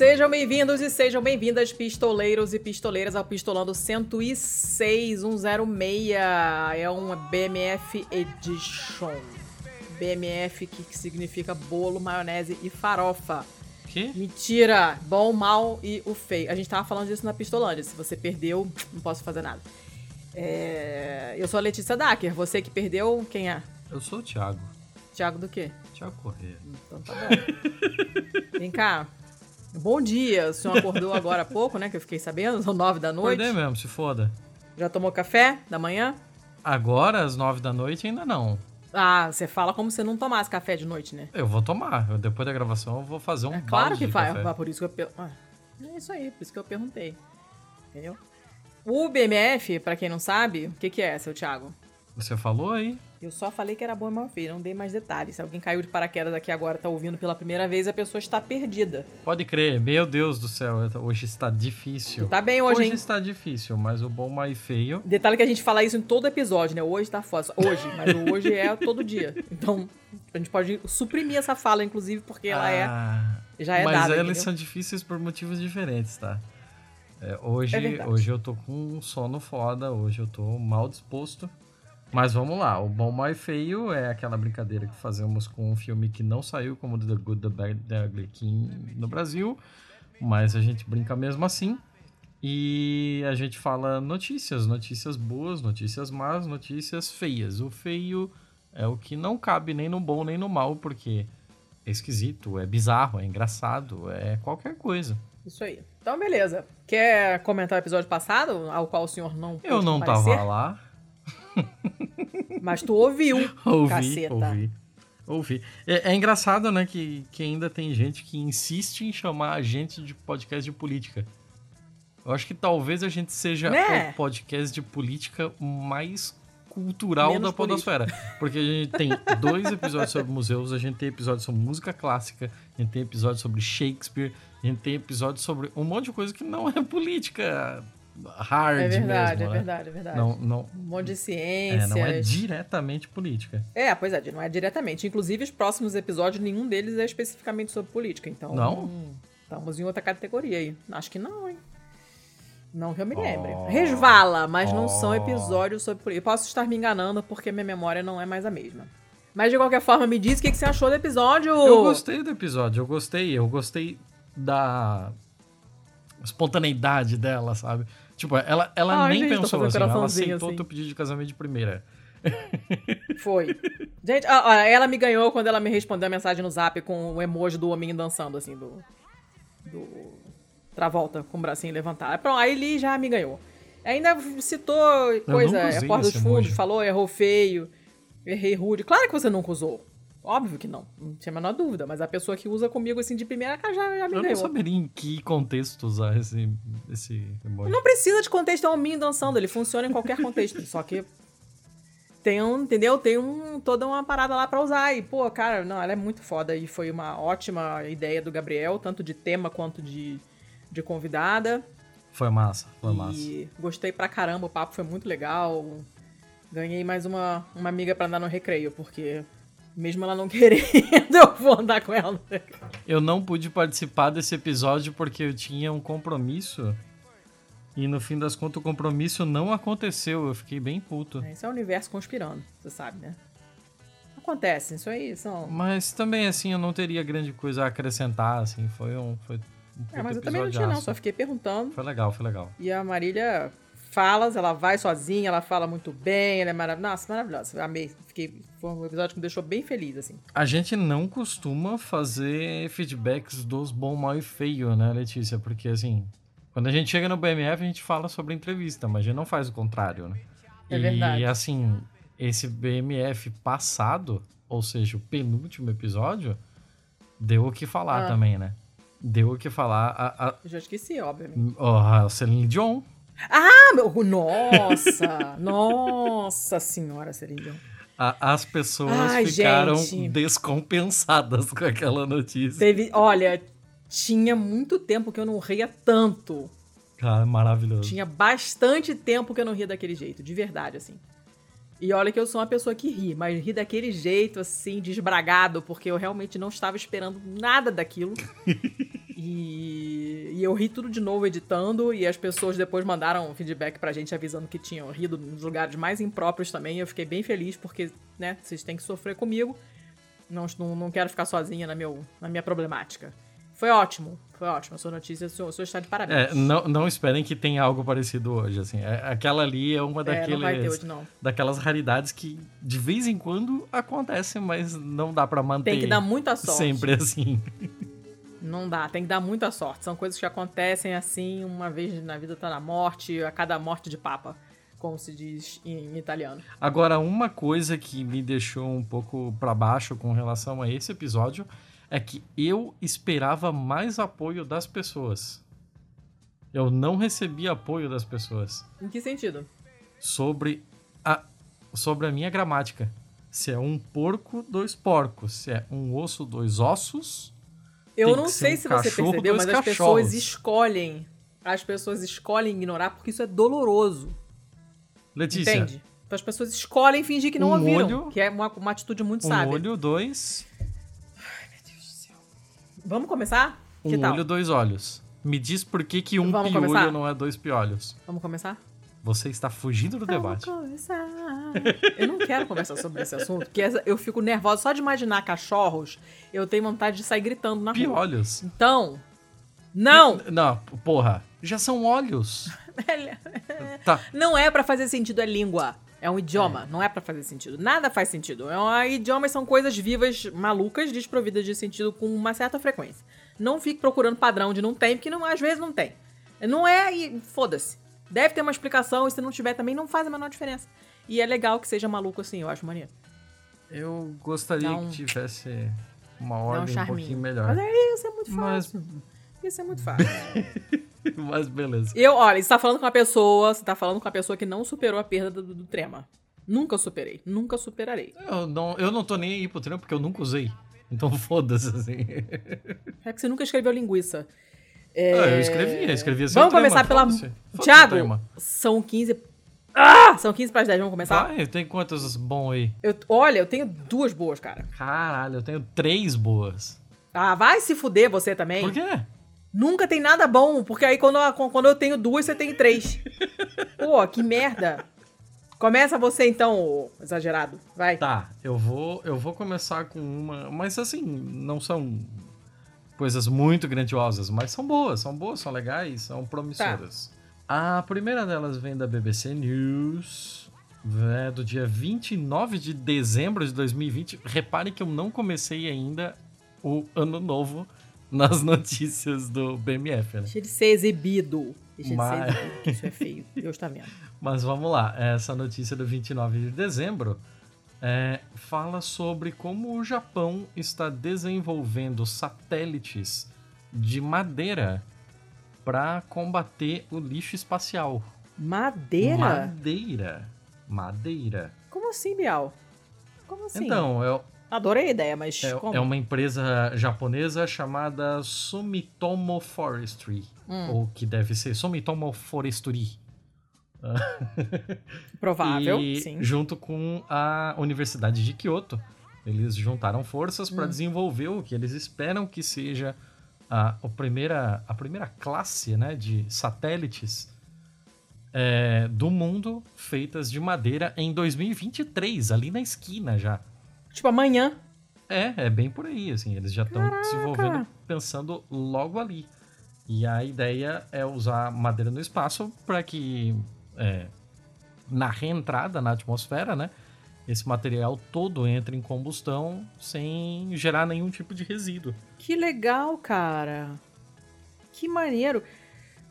Sejam bem-vindos e sejam bem-vindas, pistoleiros e pistoleiras, ao Pistolando 106 106. É uma BMF Edition. BMF que significa bolo, maionese e farofa. Que? Mentira! Bom, mal e o feio. A gente tava falando disso na Pistolândia. Se você perdeu, não posso fazer nada. É... Eu sou a Letícia Dacker. Você que perdeu, quem é? Eu sou o Thiago. Thiago do quê? Thiago Corrêa. Então tá bom. Vem cá. Bom dia. O senhor acordou agora há pouco, né? Que eu fiquei sabendo. São nove da noite. Acordei mesmo, se foda. Já tomou café da manhã? Agora, às nove da noite, ainda não. Ah, você fala como se não tomasse café de noite, né? Eu vou tomar. Eu, depois da gravação eu vou fazer um É claro que faz. café. Ah, Por isso que eu per... ah, É isso aí, por isso que eu perguntei. Entendeu? O BMF, pra quem não sabe, o que, que é, seu Thiago? Você falou aí? Eu só falei que era bom e mal feio, não dei mais detalhes. Se alguém caiu de paraquedas aqui agora tá ouvindo pela primeira vez, a pessoa está perdida. Pode crer. Meu Deus do céu, hoje está difícil. Tá bem hoje, hein? está difícil, mas o bom mais feio. Detalhe que a gente fala isso em todo episódio, né? Hoje tá foda. Hoje, mas o hoje é todo dia. Então, a gente pode suprimir essa fala, inclusive, porque ela é. Ah, Já é mas dada. elas entendeu? são difíceis por motivos diferentes, tá? É, hoje, É hoje eu tô com um sono foda, hoje eu tô mal disposto. Mas vamos lá, o bom mais feio é aquela brincadeira que fazemos com um filme que não saiu como The Good, The Bad, The Ugly aqui no Brasil, mas a gente brinca mesmo assim. E a gente fala notícias, notícias boas, notícias más, notícias feias. O feio é o que não cabe nem no bom nem no mal, porque é esquisito, é bizarro, é engraçado, é qualquer coisa. Isso aí. Então, beleza. Quer comentar o episódio passado, ao qual o senhor não Eu não comparecer? tava lá, Mas tu ouviu, ouvi, caceta. ouvi. Ouvi. É, é engraçado, né, que, que ainda tem gente que insiste em chamar a gente de podcast de política. Eu acho que talvez a gente seja Né? o podcast de política mais cultural Menos da podosfera. Porque a gente tem dois episódios sobre museus, a gente tem episódio sobre música clássica, a gente tem episódio sobre Shakespeare, a gente tem episódio sobre um monte de coisa que não é política hard É verdade, mesmo, é né? verdade, é verdade. Não, não, Um monte de é, ciências. não é diretamente política. É, pois é, não é diretamente. Inclusive, os próximos episódios, nenhum deles é especificamente sobre política. Então, Não? hum, estamos em outra categoria aí. Acho que não, hein? Não que eu me lembre. Oh. Resvala, mas não são Oh. episódios sobre política. Posso estar me enganando porque minha memória não é mais a mesma. Mas de qualquer forma, me diz o que, que você achou do episódio. Eu gostei do episódio, eu gostei, eu gostei da espontaneidade dela, sabe? Tipo, ela, ela Ai, nem gente, pensou assim, ela aceitou assim. teu pedido de casamento de primeira. Foi. Gente, ó, ela me ganhou quando ela me respondeu a mensagem no zap com o emoji do hominho dançando, assim, do. Do. Travolta, com o bracinho levantado. Pronto, aí ele já me ganhou. Ainda citou coisa, é porta dos fundos, falou, errou feio, errei rude. Claro que você nunca usou. Óbvio que não. Não tinha a menor dúvida. Mas a pessoa que usa comigo, assim, de primeira, já, já me Eu não ganhou. saberia em que contexto usar esse, esse emoji. Não precisa de contexto, é um hominho dançando. Ele funciona em qualquer contexto. só que tem um, entendeu? Tem um, toda uma parada lá pra usar. E, pô, cara, não, ela é muito foda. E foi uma ótima ideia do Gabriel, tanto de tema quanto de, de convidada. Foi massa, foi e massa. gostei pra caramba, o papo foi muito legal. Ganhei mais uma, uma amiga pra andar no recreio, porque mesmo ela não querendo, eu vou andar com ela. Eu não pude participar desse episódio porque eu tinha um compromisso. E no fim das contas o compromisso não aconteceu. Eu fiquei bem puto. Esse é o universo conspirando, você sabe, né? Acontece, isso aí são. Mas também, assim, eu não teria grande coisa a acrescentar, assim. Foi um. Foi um É, mas eu também não tinha, não, só fiquei perguntando. Foi legal, foi legal. E a Marília fala, ela vai sozinha, ela fala muito bem, ela é maravilhosa. Nossa, maravilhosa. Amei. Fiquei, foi um episódio que me deixou bem feliz, assim. A gente não costuma fazer feedbacks dos bom, mal e feio, né, Letícia? Porque, assim, quando a gente chega no BMF, a gente fala sobre entrevista, mas a gente não faz o contrário, né? É e, verdade. assim, esse BMF passado, ou seja, o penúltimo episódio, deu o que falar Ah. também, né? Deu o que falar. A, a, Eu já esqueci, obviamente. ó, a Celine Dion. Ah, meu, nossa! nossa senhora, Celine. A- as pessoas Ai, ficaram gente. descompensadas com aquela notícia. Teve, olha, tinha muito tempo que eu não ria tanto. Cara, maravilhoso. Tinha bastante tempo que eu não ria daquele jeito, de verdade, assim. E olha que eu sou uma pessoa que ri, mas ri daquele jeito, assim, desbragado, porque eu realmente não estava esperando nada daquilo. E, e eu ri tudo de novo editando, e as pessoas depois mandaram feedback pra gente avisando que tinham rido nos lugares mais impróprios também. Eu fiquei bem feliz, porque, né, vocês têm que sofrer comigo. Não, não, não quero ficar sozinha na, meu, na minha problemática. Foi ótimo, foi ótimo. A sua notícia, o senhor está de parabéns. É, não, não esperem que tenha algo parecido hoje, assim. É, aquela ali é uma daqueles, é, não vai ter hoje, não. daquelas raridades que de vez em quando acontecem, mas não dá para manter. Tem que dar muita sorte. Sempre assim. Não dá, tem que dar muita sorte. São coisas que acontecem assim, uma vez na vida tá na morte, a cada morte de papa, como se diz em italiano. Agora, uma coisa que me deixou um pouco para baixo com relação a esse episódio é que eu esperava mais apoio das pessoas. Eu não recebi apoio das pessoas. Em que sentido? Sobre a, sobre a minha gramática. Se é um porco, dois porcos. Se é um osso, dois ossos. Eu não sei um se você percebeu, mas as pessoas escolhem. As pessoas escolhem ignorar porque isso é doloroso. Letícia. Entende? Então as pessoas escolhem fingir que não um ouviram. Olho, que é uma, uma atitude muito um sábia. Um olho, dois. Vamos começar? Um que tal? olho, dois olhos. Me diz por que, que um Vamos piolho começar? não é dois piolhos. Vamos começar? Você está fugindo do debate. Eu não quero conversar sobre esse assunto, porque eu fico nervosa só de imaginar cachorros. Eu tenho vontade de sair gritando na rua. Piolhos. Então, não! N- Não, porra. Já são olhos. Tá. Não é pra fazer sentido, é língua. É um idioma, não é pra fazer sentido. Nada faz sentido. É um, idiomas são coisas vivas, malucas, desprovidas de sentido com uma certa frequência. Não fique procurando padrão onde não tem, porque não, às vezes não tem. Não é e foda-se. Deve ter uma explicação, e se não tiver também não faz a menor diferença. E é legal que seja maluco assim, eu acho maneiro. Eu gostaria um- que tivesse uma um ordem um charminho. pouquinho melhor. Mas é isso, é muito Mas- fácil. Isso é muito fácil. Mas beleza. Eu, olha, você tá falando com uma pessoa, você tá falando com uma pessoa que não superou a perda do, do trema. Nunca superei, nunca superarei. Eu não, eu não tô nem aí pro treino porque eu nunca usei. Então foda-se, assim. É que você nunca escreveu linguiça. É... Ah, eu escrevi, eu escrevi assim. Vamos começar pela. foda-se. Foda-se o Thiago, trema. são 15. Ah! São 15 para as 10, vamos começar? Vai, tem quantos bom aí? Eu, olha, eu tenho duas boas, cara. Caralho, eu tenho três boas. Ah, vai se fuder você também. Por quê? Nunca tem nada bom, porque aí quando, eu- quando eu tenho duas, você tem três. Pô, que merda. Começa você então, exagerado. Vai. Tá, eu vou, eu vou começar com uma. Mas assim, não são coisas muito grandiosas, mas são boas, são boas, são legais, são promissoras. A primeira delas vem da BBC News, é do dia 29 de dezembro de 2020. Repare que eu não comecei ainda o ano novo nas notícias do BMF, né? Deixa de ser exibido. Deixa Mas- de ser exibido, isso é feio. Deus tá vendo. Mas vamos lá, essa notícia do 29 de dezembro é, fala sobre como o Japão está desenvolvendo satélites de madeira para combater o lixo espacial. Madeira? Madeira. Madeira. Como assim, Bial? Como assim? Então, é, Adorei a ideia, mas é, como? é uma empresa japonesa chamada Sumitomo Forestry. Hum. Ou que deve ser Sumitomo Forestry. Provável, e sim. junto com a Universidade de Kyoto, eles juntaram forças Hum. para desenvolver o que eles esperam que seja a, a primeira, a primeira classe né, de satélites é, do mundo feitas de madeira em 2023, ali na esquina já. Tipo, amanhã. É, é bem por aí, assim, eles já estão desenvolvendo pensando logo ali. E a ideia é usar madeira no espaço para que é, na reentrada na atmosfera, né, esse material todo entre em combustão sem gerar nenhum tipo de resíduo. Que legal, cara. Que maneiro.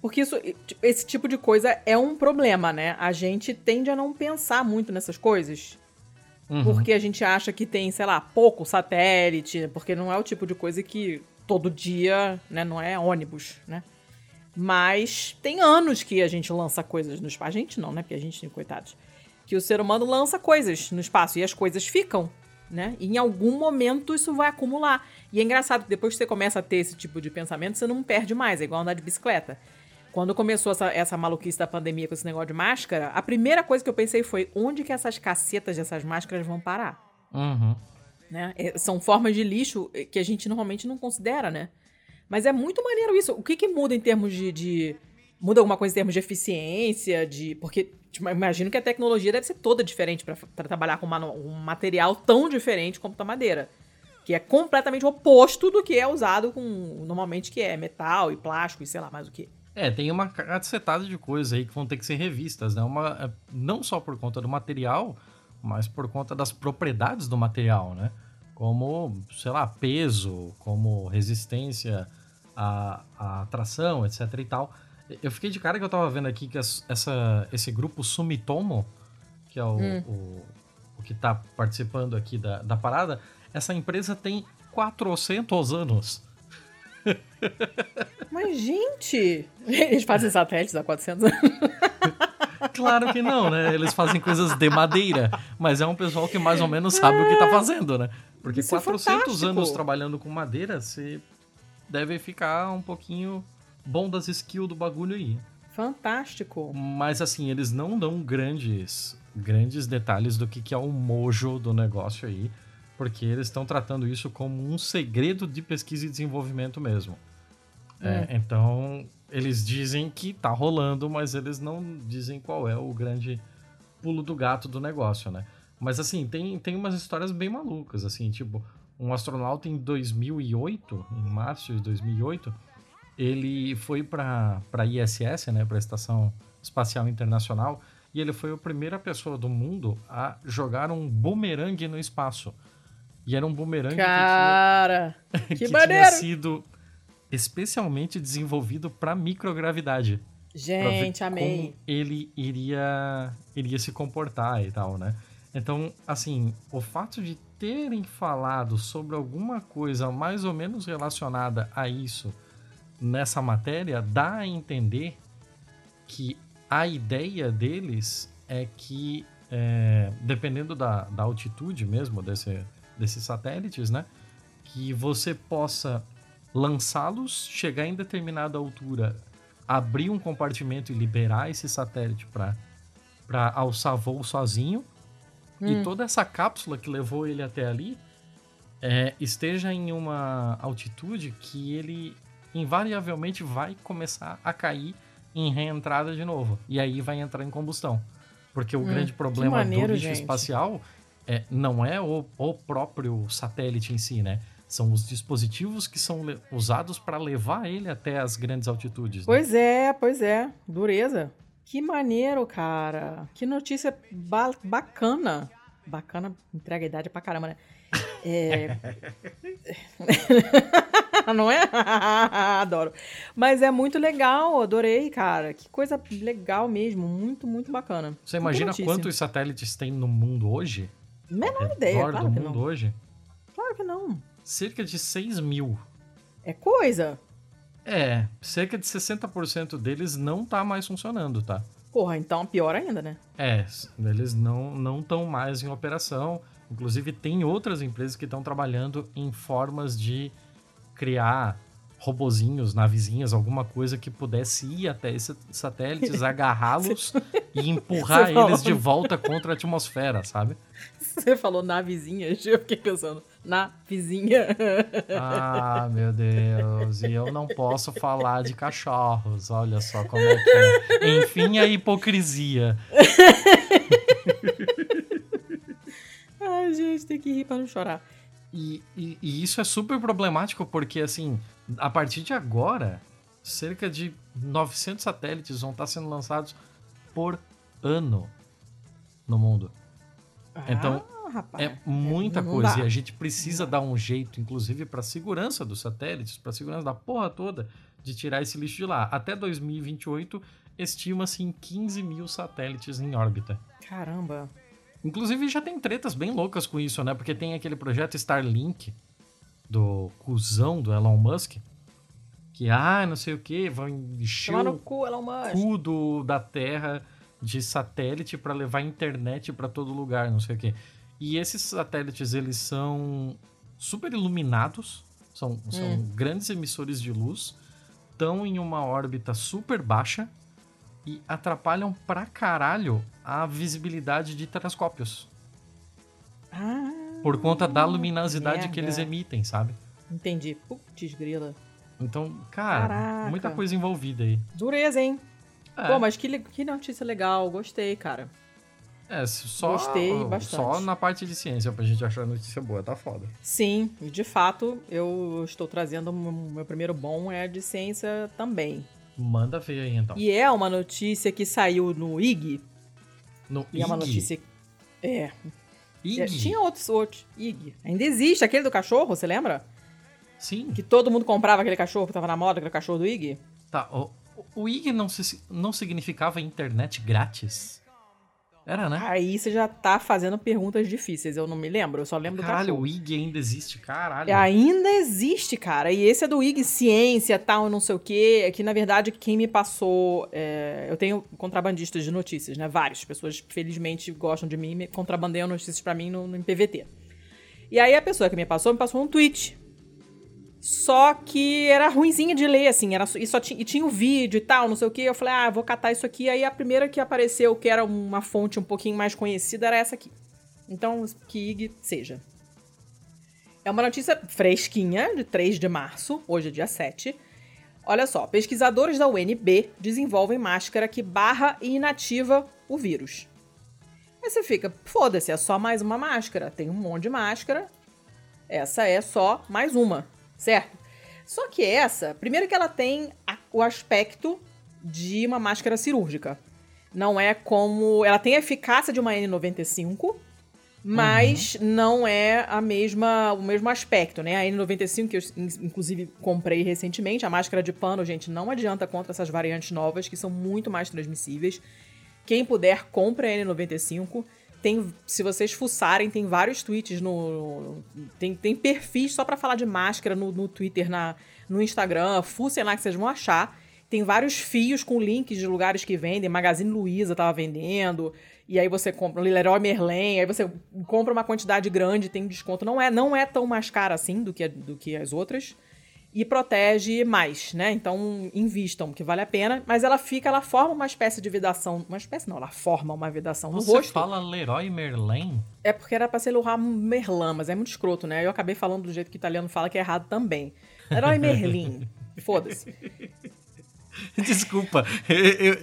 Porque isso, esse tipo de coisa é um problema, né? A gente tende a não pensar muito nessas coisas. Uhum. Porque a gente acha que tem, sei lá, pouco satélite, porque não é o tipo de coisa que todo dia, né, não é ônibus, né? Mas tem anos que a gente lança coisas no espaço. A gente não, né? Porque a gente, coitados. Que o ser humano lança coisas no espaço e as coisas ficam, né? E em algum momento isso vai acumular. E é engraçado que depois que você começa a ter esse tipo de pensamento, você não perde mais. É igual andar de bicicleta. Quando começou essa, essa maluquice da pandemia com esse negócio de máscara, a primeira coisa que eu pensei foi onde que essas cacetas dessas máscaras vão parar? Uhum. né? É, São formas de lixo que a gente normalmente não considera, né? Mas é muito maneiro isso. O que, que muda em termos de, de. Muda alguma coisa em termos de eficiência? de Porque tipo, imagino que a tecnologia deve ser toda diferente para trabalhar com uma, um material tão diferente como a madeira. Que é completamente oposto do que é usado com normalmente, que é metal e plástico e sei lá mais o que. É, tem uma cacetada de coisas aí que vão ter que ser revistas, né? Uma, é, não só por conta do material, mas por conta das propriedades do material, né? Como, sei lá, peso, como resistência à, à tração, etc e tal. Eu fiquei de cara que eu tava vendo aqui que essa, esse grupo Sumitomo, que é o, hum. o, o, que tá participando aqui da, da parada, essa empresa tem 400 anos. Mas, gente, eles fazem satélites há 400 anos. Claro que não, né? Eles fazem coisas de madeira, mas é um pessoal que mais ou menos sabe é. o que tá fazendo, né? Porque Isso 400 é anos trabalhando com madeira, você deve ficar um pouquinho bom das skills do bagulho aí. Fantástico. Mas assim, eles não dão grandes grandes detalhes do que, que é o mojo do negócio aí, porque eles estão tratando isso como um segredo de pesquisa e desenvolvimento mesmo. É. É, então, eles dizem que tá rolando, mas eles não dizem qual é o grande pulo do gato do negócio, né? Mas assim, tem, tem umas histórias bem malucas, assim, tipo, um astronauta em 2008, em março de 2008, ele foi para a ISS, né, para a Estação Espacial Internacional, e ele foi a primeira pessoa do mundo a jogar um bumerangue no espaço. E era um bumerangue Cara, que, tinha, que, que tinha sido especialmente desenvolvido para microgravidade. Gente, amei. Como ele iria, iria se comportar e tal, né? Então, assim, o fato de terem falado sobre alguma coisa mais ou menos relacionada a isso nessa matéria dá a entender que a ideia deles é que, é, dependendo da, da altitude mesmo desse, desses satélites, né? Que você possa lançá-los, chegar em determinada altura, abrir um compartimento e liberar esse satélite para alçar voo sozinho. Hum. E toda essa cápsula que levou ele até ali é, esteja em uma altitude que ele invariavelmente vai começar a cair em reentrada de novo. E aí vai entrar em combustão. Porque o hum, grande problema maneiro, do lixo gente. espacial é, não é o, o próprio satélite em si, né? São os dispositivos que são usados para levar ele até as grandes altitudes. Né? Pois é, pois é. Dureza. Que maneiro, cara. Que notícia ba bacana. Bacana, entrega a idade pra caramba, né? É... Não é? Adoro. Mas é muito legal, adorei, cara. Que coisa legal mesmo. Muito, muito bacana. Você imagina quantos satélites tem no mundo hoje? Menor ideia, claro do mundo não. hoje? Claro que não cerca de 6 mil. É coisa? É, cerca de 60% deles não tá mais funcionando, tá? Porra, então pior ainda, né? É, eles não estão mais em operação. Inclusive, tem outras empresas que estão trabalhando em formas de criar robozinhos, navezinhas, alguma coisa que pudesse ir até esses satélites, agarrá-los e empurrar eles de volta contra a atmosfera, sabe? Você falou navezinha, eu fiquei pensando, na vizinha. Ah, meu Deus, e eu não posso falar de cachorros, olha só como é que é. Enfim, a hipocrisia. Ai, gente, tem que rir pra não chorar. E, e, e, isso é super problemático porque, assim, a partir de agora, cerca de 900 satélites vão estar sendo lançados por ano no mundo. Ah, então, rapaz, é muita coisa dá. e a gente precisa dar um jeito, inclusive para segurança dos satélites, para segurança da porra toda, de tirar esse lixo de lá. Até 2028, estima-se em 15 mil satélites em órbita. Caramba! Inclusive já tem tretas bem loucas com isso, né? Porque tem aquele projeto Starlink do cuzão do Elon Musk. Que, ah, não sei o que, vão encher o cu, Elon Musk. cu do, da Terra de satélite para levar internet para todo lugar, não sei o que. E esses satélites, eles são super iluminados, são, hum. são grandes emissores de luz, estão em uma órbita super baixa e atrapalham pra caralho a visibilidade de telescópios. Ah, por conta da luminosidade merda. que eles emitem, sabe? Entendi. Putz, grila. Então, cara, Caraca. muita coisa envolvida aí. Dureza, hein? É, Pô, mas que, que notícia legal. Gostei, cara. é, só, gostei bastante. Só na parte de ciência pra gente achar notícia boa, tá foda. Sim, e de fato, eu estou trazendo. o Meu primeiro bom é de ciência também. Manda ver aí então. E é uma notícia que saiu no IG. No E é uma IG. notícia. É. IG? é, Tinha outros, outros. IG. Ainda existe aquele do cachorro, você lembra? Sim. Que todo mundo comprava aquele cachorro que tava na moda, aquele cachorro do IG? Tá, o, o IG não, se, não significava internet grátis? Era, né? Aí você já tá fazendo perguntas difíceis, eu não me lembro, eu só lembro Caralho, o IG ainda existe, caralho. Ainda existe, cara. E esse é do IG Ciência, tal, não sei o quê. É que, na verdade, quem me passou. é, Eu tenho contrabandistas de notícias, né? Várias pessoas, felizmente, gostam de mim e contrabandeiam notícias pra mim no, no PVT. E aí a pessoa que me passou, me passou um tweet. Só que era ruinzinha de ler, assim, era, e, só tinha, e tinha o vídeo e tal, não sei o que. Eu falei, ah, vou catar isso aqui. Aí a primeira que apareceu, que era uma fonte um pouquinho mais conhecida, era essa aqui. Então, que IG seja. É uma notícia fresquinha, de 3 de março, hoje é dia 7. Olha só, pesquisadores da UNB desenvolvem máscara que barra e inativa o vírus. Aí você fica, foda-se, é só mais uma máscara. Tem um monte de máscara. Essa é só mais uma, certo? Só que essa, primeiro que ela tem a- o aspecto de uma máscara cirúrgica. Não é como. Ela tem a eficácia de uma N95, mas não é a mesma, o mesmo aspecto, né? A N95, que eu in- inclusive comprei recentemente, a máscara de pano, gente, não adianta contra essas variantes novas, que são muito mais transmissíveis. Quem puder, compre a N95. Tem, se vocês fuçarem, tem vários tweets no. Tem, tem perfis só pra falar de máscara no, no Twitter, na, no Instagram. Fuçem lá que vocês vão achar. Tem vários fios com links de lugares que vendem. Magazine Luiza tava vendendo. E aí você compra Leroy Merlin. Aí você compra uma quantidade grande, tem desconto. Não é, não é tão mais cara assim do que, do que as outras e protege mais, né? Então invistam, que vale a pena. Mas ela fica, ela forma uma espécie de vedação. Uma espécie não, ela forma uma vedação no Você rosto. fala Leroy Merlin? É porque era pra ser Leroy Merlin, mas é muito escroto, né? Eu acabei falando do jeito que o italiano fala, que é errado também. Leroy Merlin. Foda-se. Desculpa,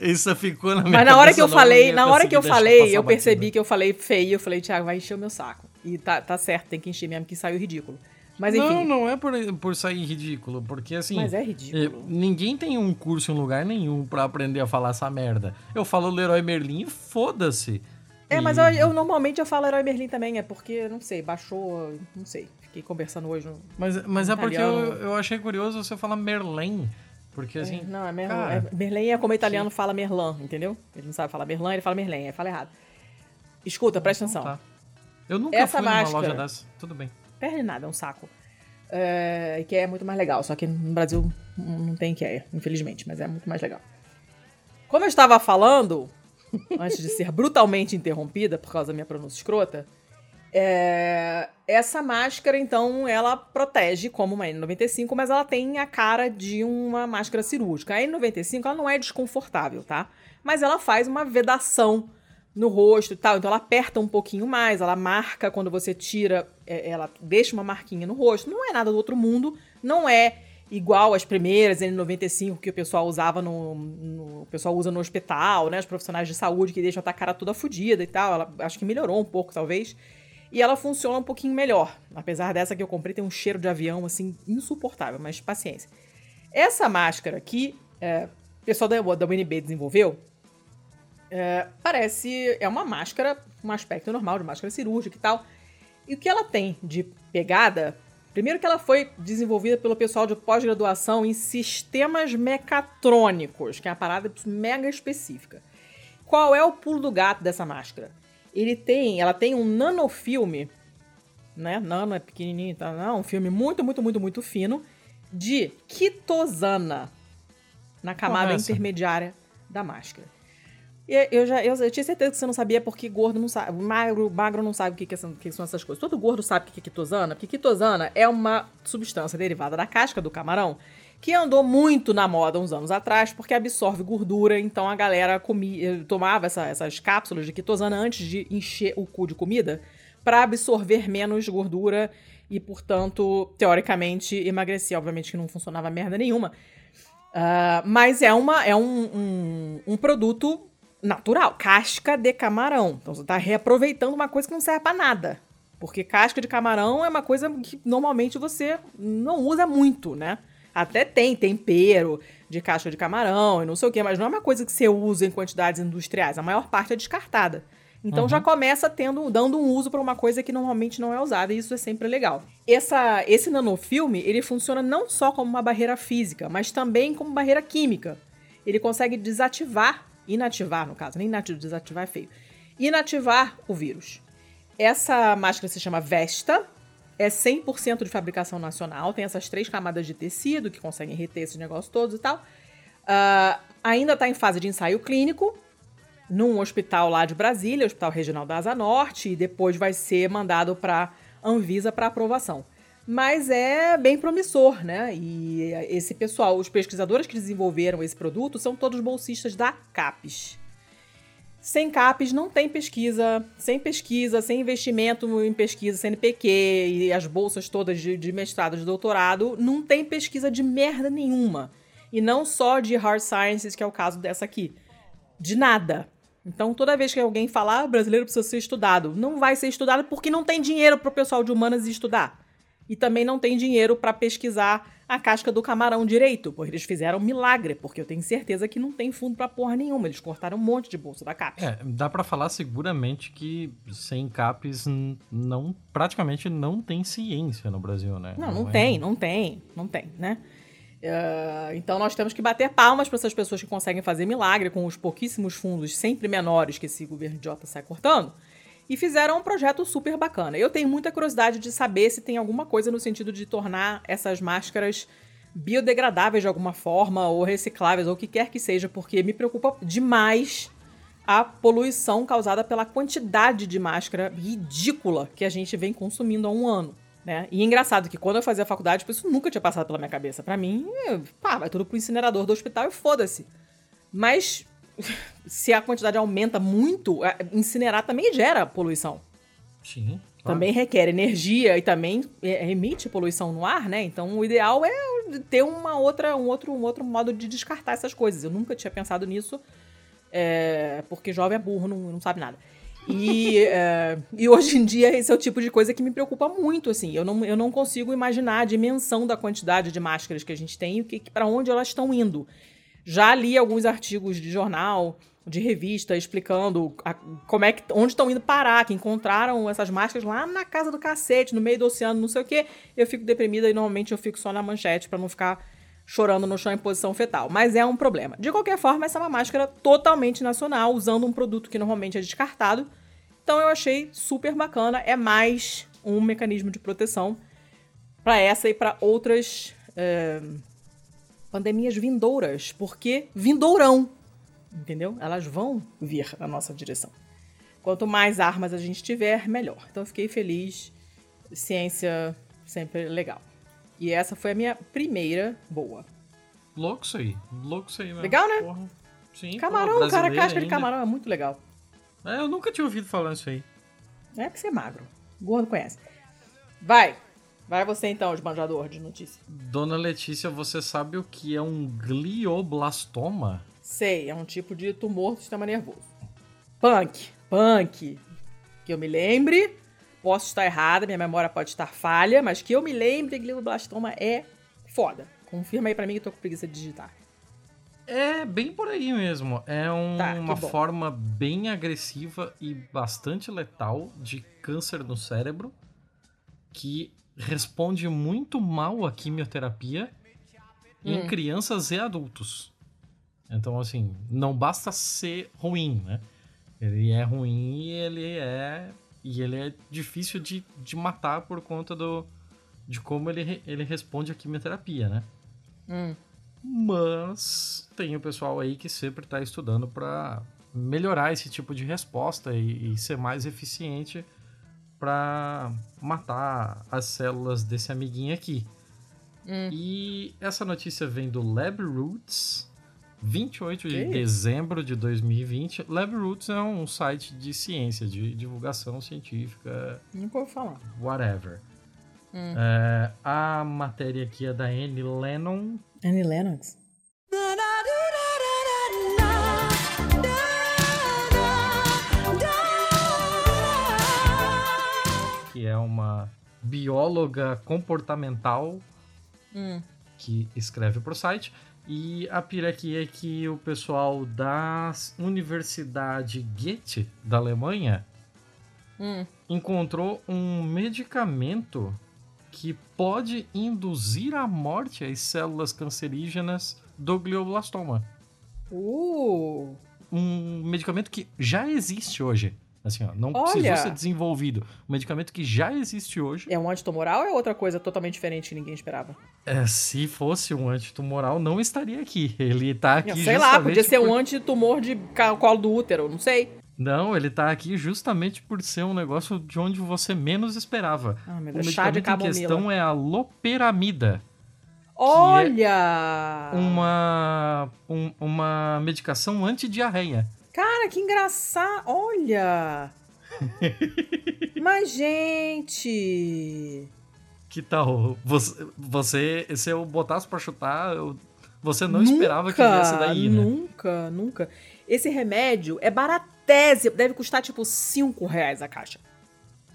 isso ficou na minha Mas na hora que eu falei, na hora que eu falei, eu percebi que eu falei feio. Eu falei, Thiago, vai encher o meu saco. E tá, tá certo, tem que encher mesmo, que saiu ridículo. Mas enfim. Não, não é por, por sair ridículo, porque assim. Mas é ridículo. eh, Ninguém tem um curso em lugar nenhum pra aprender a falar essa merda. Eu falo Leroy Merlin e foda-se. É, E- mas eu, eu normalmente eu falo Herói Merlin também, é porque, não sei, baixou, não sei. Fiquei conversando hoje. no- Mas, mas é porque eu, eu achei curioso você falar Merlin. Porque assim. não, é Merlin. cara, é, Merlin é como o italiano fala Merlin, entendeu? Ele não sabe falar Merlin, ele fala Merlin, aí fala errado. Escuta, presta atenção. tá. Eu nunca Essa fui numa máscara- loja dessa. Tudo bem. Perde nada, é um saco. É, que é muito mais legal, só que no Brasil não tem que infelizmente, mas é muito mais legal. Como eu estava falando, antes de ser brutalmente interrompida por causa da minha pronúncia escrota, é, essa máscara, então, ela protege como uma N95, mas ela tem a cara de uma máscara cirúrgica. A N95, ela não é desconfortável, tá? Mas ela faz uma vedação no rosto e tal, então ela aperta um pouquinho mais, ela marca quando você tira, é, ela deixa uma marquinha no rosto. Não é nada do outro mundo, não é igual as primeiras N95 que o pessoal usava no, no- o pessoal usa no hospital, né, os profissionais de saúde que deixam a cara toda fodida e tal. Ela acho que melhorou um pouco talvez. E ela funciona um pouquinho melhor. Apesar dessa que eu comprei tem um cheiro de avião assim insuportável, mas paciência. Essa máscara que é, o pessoal da, da UNB desenvolveu, é, parece. É uma máscara, um aspecto normal de máscara cirúrgica e tal. E o que ela tem de pegada? Primeiro que ela foi desenvolvida pelo pessoal de pós-graduação em sistemas mecatrônicos, que é uma parada mega específica. Qual é o pulo do gato dessa máscara? Ele tem, ela tem um nanofilme, né? Nano é pequenininho, tá? Não, um filme muito, muito, muito, muito fino de quitosana na camada intermediária da máscara. E eu já eu, eu tinha certeza que você não sabia porque gordo não sabe, magro, magro não sabe o que, que, são, o que são essas coisas. Todo gordo sabe o que é quitosana, porque quitosana é uma substância derivada da casca do camarão que andou muito na moda uns anos atrás porque absorve gordura, então a galera comia, tomava essa- essas cápsulas de quitosana antes de encher o cu de comida, para absorver menos gordura e, portanto, teoricamente, emagrecer. Obviamente que não funcionava merda nenhuma. Uh, mas é, uma, é um, um, um, produto natural, casca de camarão. Então você está reaproveitando uma coisa que não serve para nada. Porque casca de camarão é uma coisa que normalmente você não usa muito, né? Até tem tempero de casca de camarão e não sei o quê, mas não é uma coisa que você usa em quantidades industriais. A maior parte é descartada. Então uhum. já começa tendo, dando um uso para uma coisa que normalmente não é usada, e isso é sempre legal. Essa, esse nanofilme, ele funciona não só como uma barreira física, mas também como barreira química. Ele consegue desativar, inativar no caso, nem inativar, desativar é feio, inativar o vírus. Essa máscara se chama Vesta, é 100% de fabricação nacional, tem essas três camadas de tecido que conseguem reter esses negócios todos e tal. Uh, ainda está em fase de ensaio clínico, num hospital lá de Brasília, Hospital Regional da Asa Norte, e depois vai ser mandado para Anvisa para aprovação. Mas é bem promissor, né? E esse pessoal, os pesquisadores que desenvolveram esse produto, são todos bolsistas da CAPES. Sem CAPES não tem pesquisa, sem pesquisa, sem investimento em pesquisa, CNPq e as bolsas todas de, de mestrado, de doutorado, não tem pesquisa de merda nenhuma. E não só de hard sciences, que é o caso dessa aqui. De nada. Então, toda vez que alguém falar, ah, brasileiro precisa ser estudado, não vai ser estudado porque não tem dinheiro para o pessoal de humanas estudar. E também não tem dinheiro para pesquisar a casca do camarão direito, porque eles fizeram um milagre, porque eu tenho certeza que não tem fundo para porra nenhuma. Eles cortaram um monte de bolsa da CAPES. É, dá para falar seguramente que sem CAPES não, praticamente não tem ciência no Brasil, né? Não, não, não é... tem, não tem, não tem, né? Uh, então nós temos que bater palmas para essas pessoas que conseguem fazer milagre com os pouquíssimos fundos, sempre menores, que esse governo idiota sai cortando. E fizeram um projeto super bacana. Eu tenho muita curiosidade de saber se tem alguma coisa no sentido de tornar essas máscaras biodegradáveis de alguma forma, ou recicláveis, ou o que quer que seja, porque me preocupa demais a poluição causada pela quantidade de máscara ridícula que a gente vem consumindo há um ano. Né? E é engraçado que quando eu fazia faculdade, tipo, isso nunca tinha passado pela minha cabeça. Para mim, pá, vai tudo pro incinerador do hospital e foda-se. Mas se a quantidade aumenta muito, incinerar também gera poluição. Sim. Claro. Também requer energia e também é, emite poluição no ar, né? Então o ideal é ter uma outra, um, outro, um outro modo de descartar essas coisas. Eu nunca tinha pensado nisso, é, porque jovem é burro, não, não sabe nada. E, é, e hoje em dia esse é o tipo de coisa que me preocupa muito, assim. Eu não, eu não consigo imaginar a dimensão da quantidade de máscaras que a gente tem e para onde elas estão indo. Já li alguns artigos de jornal, de revista, explicando a, como é que, onde estão indo parar, que encontraram essas máscaras lá na casa do cacete, no meio do oceano, não sei o quê. Eu fico deprimida e normalmente eu fico só na manchete para não ficar chorando no chão em posição fetal. Mas é um problema. De qualquer forma, essa é uma máscara totalmente nacional, usando um produto que normalmente é descartado. Então eu achei super bacana. É mais um mecanismo de proteção para essa e para outras é, pandemias vindouras. Porque vindourão. Entendeu? Elas vão vir na nossa direção. Quanto mais armas a gente tiver, melhor. Então eu fiquei feliz. Ciência sempre legal. E essa foi a minha primeira boa. Louco isso aí. Louco isso aí, mesmo. Legal, né? Porra. Sim, camarão, porra, cara, casca ainda. de camarão é muito legal. É, eu nunca tinha ouvido falar isso aí. É que você é magro. Gordo conhece. Vai. Vai você então, esbanjador de notícia. Dona Letícia, você sabe o que é um glioblastoma? Sei, é um tipo de tumor do sistema nervoso. Punk, punk. Que eu me lembre, Posso estar errada, minha memória pode estar falha, mas que eu me lembre, glioblastoma é foda. Confirma aí pra mim que eu tô com preguiça de digitar. É bem por aí mesmo. É um, tá, uma forma bem agressiva e bastante letal de câncer no cérebro que responde muito mal à quimioterapia hum. em crianças e adultos. Então, assim, não basta ser ruim, né? Ele é ruim e ele é e ele é difícil de, de matar por conta do, de como ele, ele responde à quimioterapia, né? Hum. Mas tem o pessoal aí que sempre está estudando para melhorar esse tipo de resposta e, e ser mais eficiente para matar as células desse amiguinho aqui. Hum. E essa notícia vem do Lab Roots, 28 de dezembro de 2020. LabRoots é um site de ciência, de divulgação científica. Nunca vou falar. Whatever. Hum. É, a matéria aqui é da Annie Lennon. Annie Lennox. Que é uma bióloga comportamental hum. que escreve para o site. E a pira aqui é que o pessoal da Universidade Goethe, da Alemanha, hum. encontrou um medicamento que pode induzir a morte às células cancerígenas do glioblastoma. Uh! Um medicamento que já existe hoje. Assim, ó, não Olha, precisou ser desenvolvido. Um medicamento que já existe hoje. É um antitumoral ou é outra coisa totalmente diferente que ninguém esperava? É, se fosse um antitumoral, não estaria aqui. Ele tá aqui. sei lá, podia ser por... um antitumor de colo do útero, não sei. Não, ele tá aqui justamente por ser um negócio de onde você menos esperava. Ah, meu Deus, o medicamento de em questão é a loperamida. Olha! É uma, um, uma medicação antidiarreia. Cara, que engraçado! Olha! Mas, gente! Que tal? Você, você se eu botasse pra chutar, eu, você não nunca, esperava que viesse daí, né? Nunca, nunca. Esse remédio é baratésimo. Deve custar, tipo, 5 reais a caixa.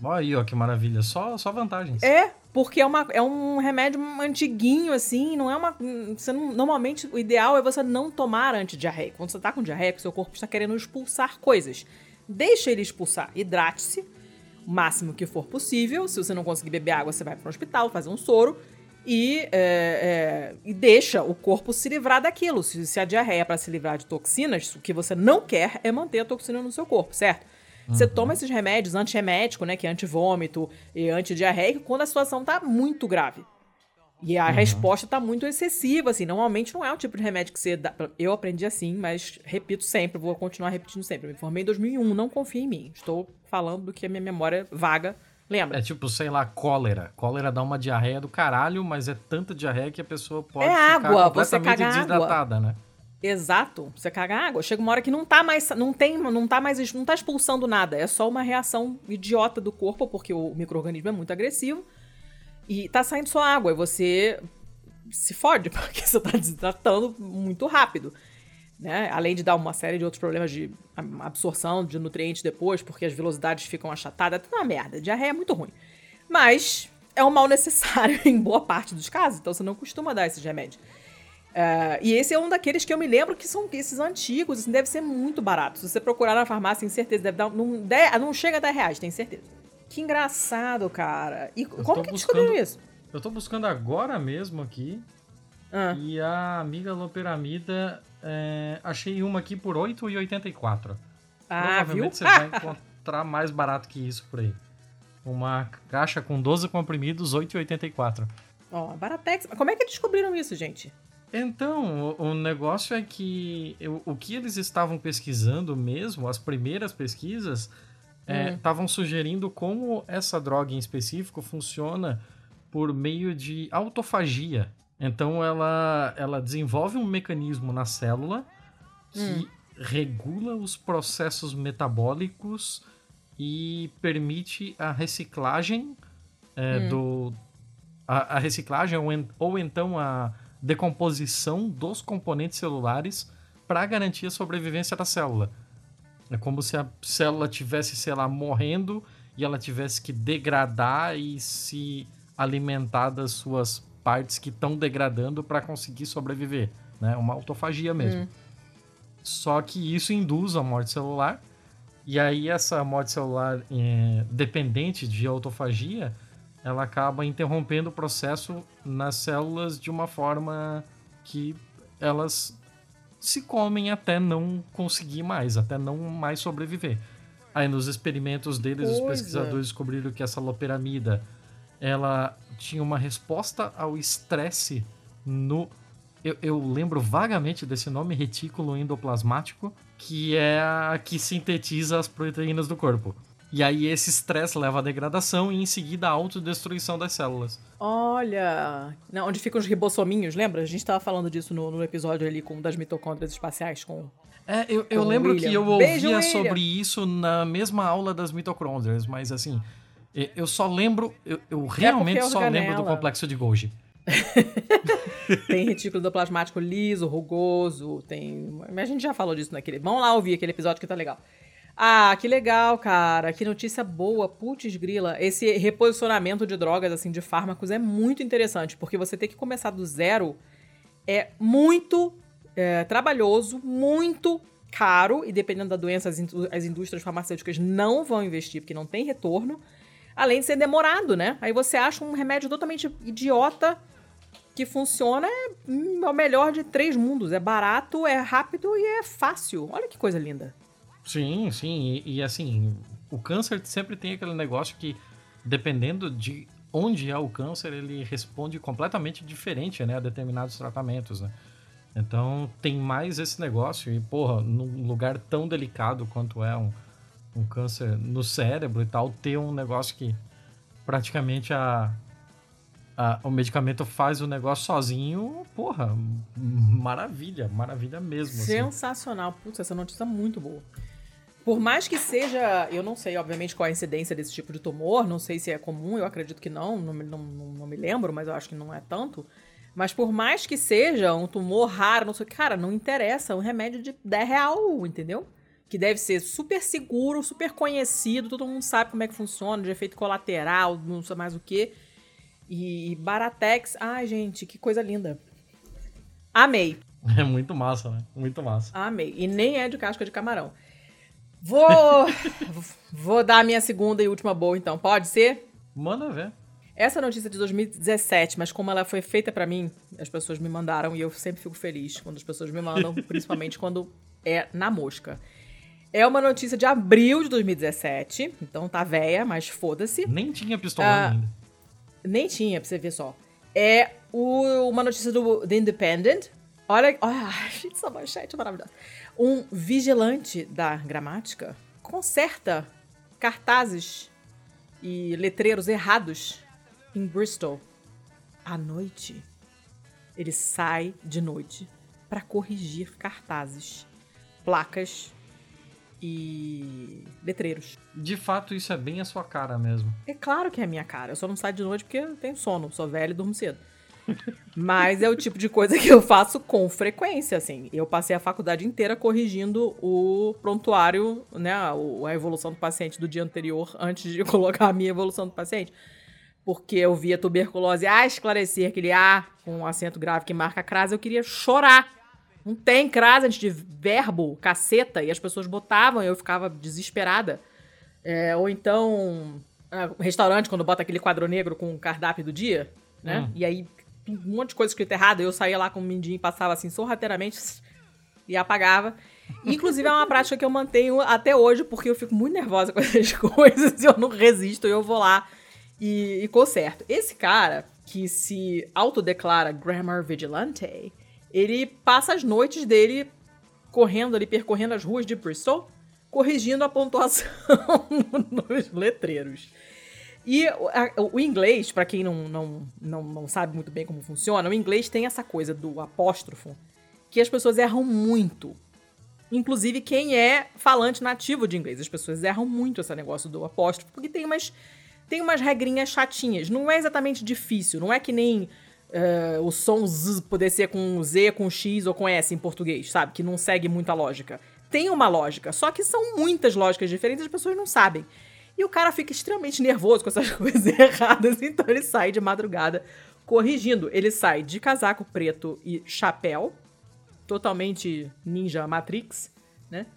Olha aí, ó, que maravilha. Só, só vantagens. É, porque é, uma, é um remédio antiguinho, assim, não é uma. Você não, normalmente, o ideal é você não tomar antidiarreico. Quando você tá com diarreia, seu corpo está querendo expulsar coisas. Deixa ele expulsar. Hidrate-se o máximo que for possível. Se você não conseguir beber água, você vai para o hospital, fazer um soro. E, é, é, e deixa o corpo se livrar daquilo. Se, se a diarreia é para se livrar de toxinas, o que você não quer é manter a toxina no seu corpo, certo? Você uhum. toma esses remédios anti-remético, né, que é anti-vômito e anti-diarreico, quando a situação tá muito grave. E a uhum. resposta tá muito excessiva, assim. Normalmente não é o tipo de remédio que você dá. Eu aprendi assim, mas repito sempre, vou continuar repetindo sempre. Eu me formei em 2001, não confia em mim. Estou falando do que a minha memória vaga lembra. É tipo, sei lá, cólera. Cólera dá uma diarreia do caralho, mas é tanta diarreia que a pessoa pode é ficar água, completamente você desidratada, água. né? Exato, você caga água. Chega uma hora que não tá mais, não tem, não tá mais, não tá expulsando nada. É só uma reação idiota do corpo, porque o microorganismo é muito agressivo. E tá saindo só água, e você se fode, porque você tá desidratando muito rápido. Né? Além de dar uma série de outros problemas de absorção de nutrientes depois, porque as velocidades ficam achatadas. É tudo uma merda. Diarreia é muito ruim. Mas é um mal necessário em boa parte dos casos, então você não costuma dar esses remédios. Uh, e esse é um daqueles que eu me lembro que são esses antigos, assim, deve ser muito barato. Se você procurar na farmácia, tem certeza, deve dar. Não, não chega a 10 reais, tem certeza. Que engraçado, cara. E eu como que buscando, descobriu isso? Eu tô buscando agora mesmo aqui. Ah. E a amiga Loperamida, é, achei uma aqui por R$ 8,84. Ah, Provavelmente viu? você vai encontrar mais barato que isso por aí. Uma caixa com 12 comprimidos, R$ 8,84. Ó, Baratex. Como é que descobriram isso, gente? Então, o, o negócio é que eu, o que eles estavam pesquisando mesmo, as primeiras pesquisas, estavam é, hum. sugerindo como essa droga em específico funciona por meio de autofagia. Então, ela, ela desenvolve um mecanismo na célula que hum. regula os processos metabólicos e permite a reciclagem é, hum. do. A, a reciclagem ou, ou então a decomposição dos componentes celulares para garantir a sobrevivência da célula. É como se a célula tivesse, sei lá, morrendo e ela tivesse que degradar e se alimentar das suas partes que estão degradando para conseguir sobreviver, né? Uma autofagia mesmo. Hum. Só que isso induz a morte celular e aí essa morte celular é, dependente de autofagia ela acaba interrompendo o processo nas células de uma forma que elas se comem até não conseguir mais, até não mais sobreviver. Aí nos experimentos deles, Coisa. os pesquisadores descobriram que essa loperamida ela tinha uma resposta ao estresse no. Eu, eu, lembro vagamente desse nome, retículo endoplasmático, que é a que sintetiza as proteínas do corpo. E aí esse estresse leva à degradação e em seguida à autodestruição das células. Olha, não, onde ficam os ribossominhos, lembra? A gente estava falando disso no, no, episódio ali com das mitocôndrias espaciais com É, eu, eu lembro William. que eu Beijo, ouvia William. sobre isso na mesma aula das mitocôndrias, mas assim, eu só lembro, eu, eu é realmente é só lembro do complexo de Golgi. tem retículo do plasmático liso, rugoso, tem. A gente já falou disso naquele. Vamos lá ouvir aquele episódio que tá legal. Ah, que legal, cara. Que notícia boa. Putz, grila. Esse reposicionamento de drogas, assim, de fármacos é muito interessante, porque você ter que começar do zero é muito é, trabalhoso, muito caro, e dependendo da doença, as, as indústrias farmacêuticas não vão investir, porque não tem retorno. Além de ser demorado, né? Aí você acha um remédio totalmente idiota que funciona é o melhor de três mundos. É barato, é rápido e é fácil. Olha que coisa linda. Sim, sim. E, e, assim, o câncer sempre tem aquele negócio que, dependendo de onde é o câncer, ele responde completamente diferente né, a determinados tratamentos. Né? Então tem mais esse negócio. E, porra, num lugar tão delicado quanto é um, um câncer no cérebro e tal, ter um negócio que praticamente a, a, o medicamento faz o negócio sozinho, porra, maravilha, maravilha mesmo. Assim. Sensacional. Assim. Putz, essa notícia é muito boa. Por mais que seja, eu não sei, obviamente, qual a incidência desse tipo de tumor, não sei se é comum, eu acredito que não, não, não, não me lembro, mas eu acho que não é tanto. Mas por mais que seja um tumor raro, não sei, cara, não interessa, é um remédio de 10 real, entendeu? Que deve ser super seguro, super conhecido, todo mundo sabe como é que funciona, de efeito colateral, não sei mais o que. E Baratex, ai gente, que coisa linda. Amei. É muito massa, né? Muito massa. Amei. E nem é de casca de camarão. Vou. vou dar a minha segunda e última boa, então. Pode ser? Manda ver. Essa notícia é de 2017, mas como ela foi feita para mim, as pessoas me mandaram e eu sempre fico feliz quando as pessoas me mandam, principalmente quando é na mosca. É uma notícia de abril de 2017, então tá véia, mas foda-se. Nem tinha pistola ah, ainda. Nem tinha, pra você ver só. É o, uma notícia do The Independent. Olha, olha essa manchete maravilhosa. Um vigilante da gramática conserta cartazes e letreiros errados em Bristol à noite. Ele sai de noite para corrigir cartazes, placas e letreiros. De fato, isso é bem a sua cara mesmo. É claro que é a minha cara. Eu só não saio de noite porque eu tenho sono, sou velho e durmo cedo. Mas é o tipo de coisa que eu faço com frequência, assim. Eu passei a faculdade inteira corrigindo o prontuário, né, a evolução do paciente do dia anterior, antes de colocar a minha evolução do paciente. Porque eu via tuberculose A esclarecer aquele A com um acento grave que marca crase, eu queria chorar. Não tem crase antes de verbo, caceta, e as pessoas botavam e eu ficava desesperada. É, ou então, ah, restaurante, quando bota aquele quadro negro com o cardápio do dia, né? Hum. E aí um monte de coisa escrita errada. Eu saía lá com o mindinho e passava assim sorrateiramente e apagava. Inclusive, é uma prática que eu mantenho até hoje, porque eu fico muito nervosa com essas coisas e eu não resisto, eu vou lá e, e conserto. Esse cara, que se autodeclara Grammar Vigilante, ele passa as noites dele correndo ali, percorrendo as ruas de Bristol, corrigindo a pontuação nos letreiros. E o inglês, para quem não, não, não, não sabe muito bem como funciona, o inglês tem essa coisa do apóstrofo que as pessoas erram muito. Inclusive quem é falante nativo de inglês. As pessoas erram muito esse negócio do apóstrofo, porque tem umas, tem umas regrinhas chatinhas. Não é exatamente difícil, não é que nem uh, o som Z poder ser com Z, com X ou com S em português, sabe? Que não segue muita lógica. Tem uma lógica, só que são muitas lógicas diferentes e as pessoas não sabem. E o cara fica extremamente nervoso com essas coisas erradas, então ele sai de madrugada corrigindo. Ele sai de casaco preto e chapéu, totalmente ninja Matrix, né?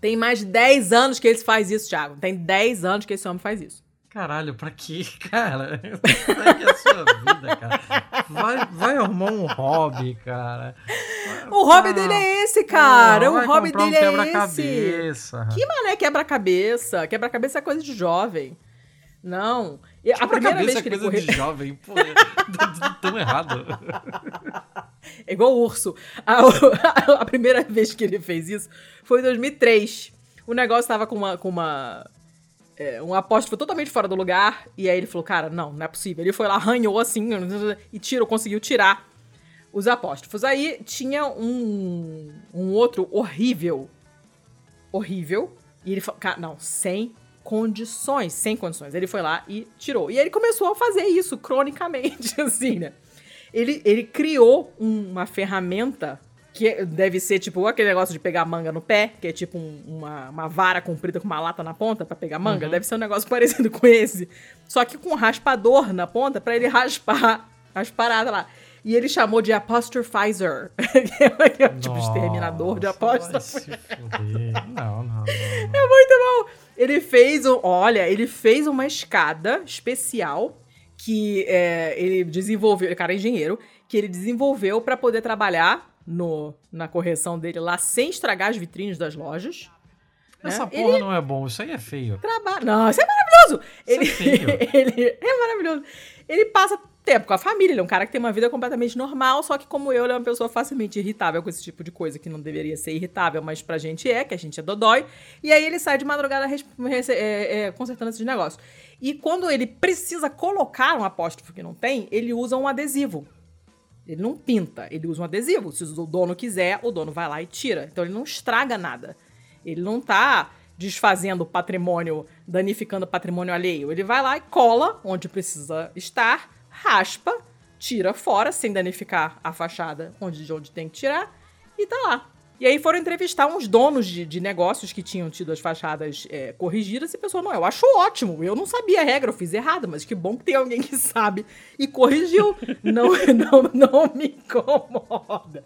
Tem mais de 10 anos que ele faz isso, Thiago. Tem 10 anos que esse homem faz isso. Caralho, pra quê, cara? Segue a sua vida, cara. Vai, vai arrumar um hobby, cara. O hobby dele é esse, cara. Não, o hobby dele um é esse. Que mané quebra-cabeça? Quebra-cabeça é coisa de jovem. Não. A primeira vez que é coisa ele correu... de jovem, pô, tão errado. É igual o urso. A, a, primeira vez que ele fez isso foi em 2003. O negócio tava com uma, com uma é, um apóstolo totalmente fora do lugar. E aí ele falou, cara, não, não é possível. Ele foi lá, arranhou assim e tirou, conseguiu tirar os apóstolos. Aí tinha um, um outro horrível. Horrível. E ele falou, cara, não, sem condições, sem condições. Ele foi lá e tirou. E ele começou a fazer isso cronicamente, assim, né? Ele, ele criou uma ferramenta que deve ser tipo aquele negócio de pegar manga no pé, que é tipo um, uma, uma vara comprida com uma lata na ponta para pegar manga. Uhum. Deve ser um negócio parecido com esse. Só que com um raspador na ponta para ele raspar as paradas lá. E ele chamou de Apostrophizer. que é tipo exterminador de apóstrofe. Não, não, não, É muito bom. Ele fez, um, olha, ele fez uma escada especial que é, ele desenvolveu, o cara é engenheiro, que ele desenvolveu para poder trabalhar no, na correção dele lá sem estragar as vitrines das lojas. Né? Essa porra ele não é bom, isso aí é feio. Traba... Não, isso é maravilhoso! Isso é ele, é feio. ele é maravilhoso. Ele passa tempo com a família, ele é um cara que tem uma vida completamente normal, só que como eu, ele é uma pessoa facilmente irritável com esse tipo de coisa, que não deveria ser irritável, mas pra gente é, que a gente é dodói. E aí ele sai de madrugada é, é, consertando esses negócios. E quando ele precisa colocar um apóstrofo que não tem, ele usa um adesivo. Ele não pinta, ele usa um adesivo. Se o dono quiser, o dono vai lá e tira. Então ele não estraga nada. Ele não tá desfazendo patrimônio, danificando patrimônio alheio. Ele vai lá e cola onde precisa estar, raspa, tira fora, sem danificar a fachada onde, de onde tem que tirar, e tá lá. E aí foram entrevistar uns donos de, de negócios que tinham tido as fachadas é, corrigidas e a pessoa, não, eu acho ótimo, eu não sabia a regra, eu fiz errado, mas que bom que tem alguém que sabe e corrigiu. não, não, não me incomoda.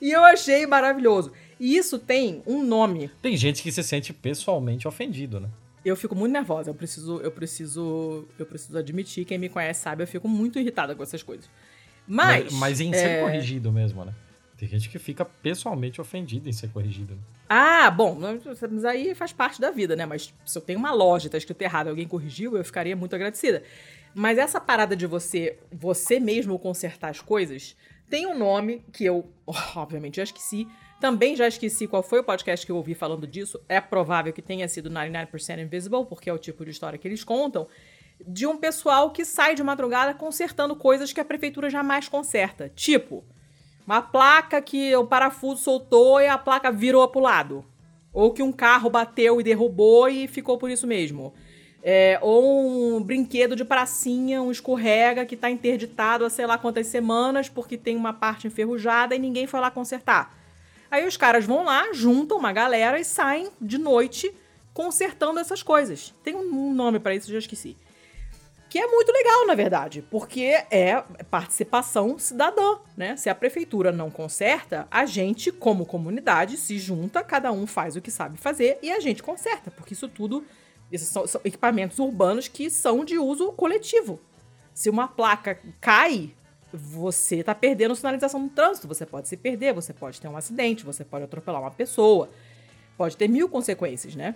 E eu achei maravilhoso. E isso tem um nome. Tem gente que se sente pessoalmente ofendido, né? Eu fico muito nervosa, eu preciso, eu preciso, eu preciso admitir, quem me conhece sabe, eu fico muito irritada com essas coisas. Mas, mas, mas em ser é... corrigido mesmo, né? Tem gente que fica pessoalmente ofendida em ser corrigido. Né? Ah, bom, mas aí faz parte da vida, né? Mas se eu tenho uma loja, tá escrito errado, alguém corrigiu, eu ficaria muito agradecida. Mas essa parada de você, você mesmo consertar as coisas, tem um nome que eu, obviamente, já esqueci. Também já esqueci qual foi o podcast que eu ouvi falando disso. É provável que tenha sido 99% Invisible, porque é o tipo de história que eles contam. De um pessoal que sai de madrugada consertando coisas que a prefeitura jamais conserta. Tipo, uma placa que o parafuso soltou e a placa virou pro lado. Ou que um carro bateu e derrubou e ficou por isso mesmo. É, ou um brinquedo de pracinha, um escorrega que tá interditado há sei lá quantas semanas porque tem uma parte enferrujada e ninguém foi lá consertar. Aí os caras vão lá, juntam uma galera e saem de noite consertando essas coisas. Tem um nome para isso, já esqueci. Que é muito legal, na verdade, porque é participação cidadã, né? Se a prefeitura não conserta, a gente, como comunidade, se junta, cada um faz o que sabe fazer e a gente conserta, porque isso tudo, esses são, são equipamentos urbanos que são de uso coletivo. Se uma placa cai, você está perdendo sinalização no trânsito, você pode se perder, você pode ter um acidente, você pode atropelar uma pessoa, pode ter mil consequências, né?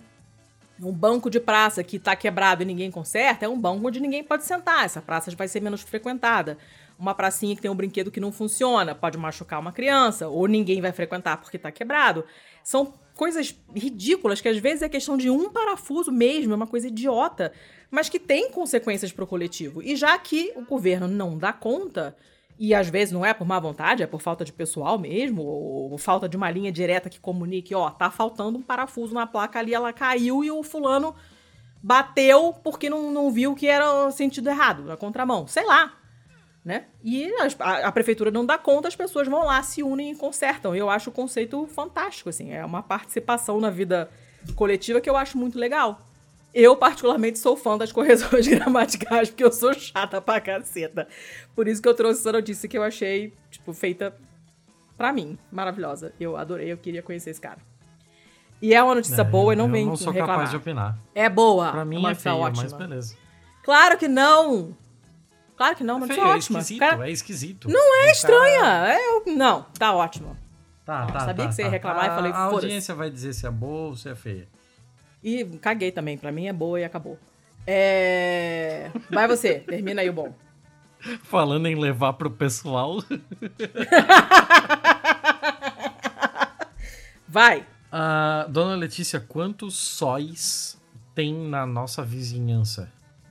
Um banco de praça que está quebrado e ninguém conserta é um banco onde ninguém pode sentar. Essa praça vai ser menos frequentada. Uma pracinha que tem um brinquedo que não funciona pode machucar uma criança, ou ninguém vai frequentar porque está quebrado. São coisas ridículas que às vezes é questão de um parafuso mesmo, é uma coisa idiota, mas que tem consequências para o coletivo. E já que o governo não dá conta, e às vezes não é por má vontade, é por falta de pessoal mesmo, ou falta de uma linha direta que comunique, ó, tá faltando um parafuso na placa ali, ela caiu e o fulano bateu porque não, não viu que era sentido errado, na contramão, sei lá, né? E a, a, prefeitura não dá conta, as pessoas vão lá, se unem e consertam. Eu acho o conceito fantástico, assim, é uma participação na vida coletiva que eu acho muito legal. Eu, particularmente, sou fã das correções gramaticais, porque eu sou chata pra caceta. Por isso que eu trouxe essa notícia que eu achei, tipo, feita pra mim. Maravilhosa. Eu adorei, eu queria conhecer esse cara. E é uma notícia é, boa e não vem reclamar. Eu não sou reclamar. capaz de opinar. É boa. Pra mim é, é feio, ótima. mas beleza. Claro que não! Claro que não, mas é, é ótima. Esquisito, cara... É esquisito, Não é estranha. Cara... É, não, tá ótimo. Tá, tá, Sabia tá, que você ia tá. reclamar a, e falei, A audiência vai dizer se é boa ou se é feia. E caguei também, pra mim é boa e acabou. É... Vai você, termina aí o bom. Falando em levar pro pessoal. Vai. Uh, Dona Letícia, quantos sóis tem na nossa vizinhança?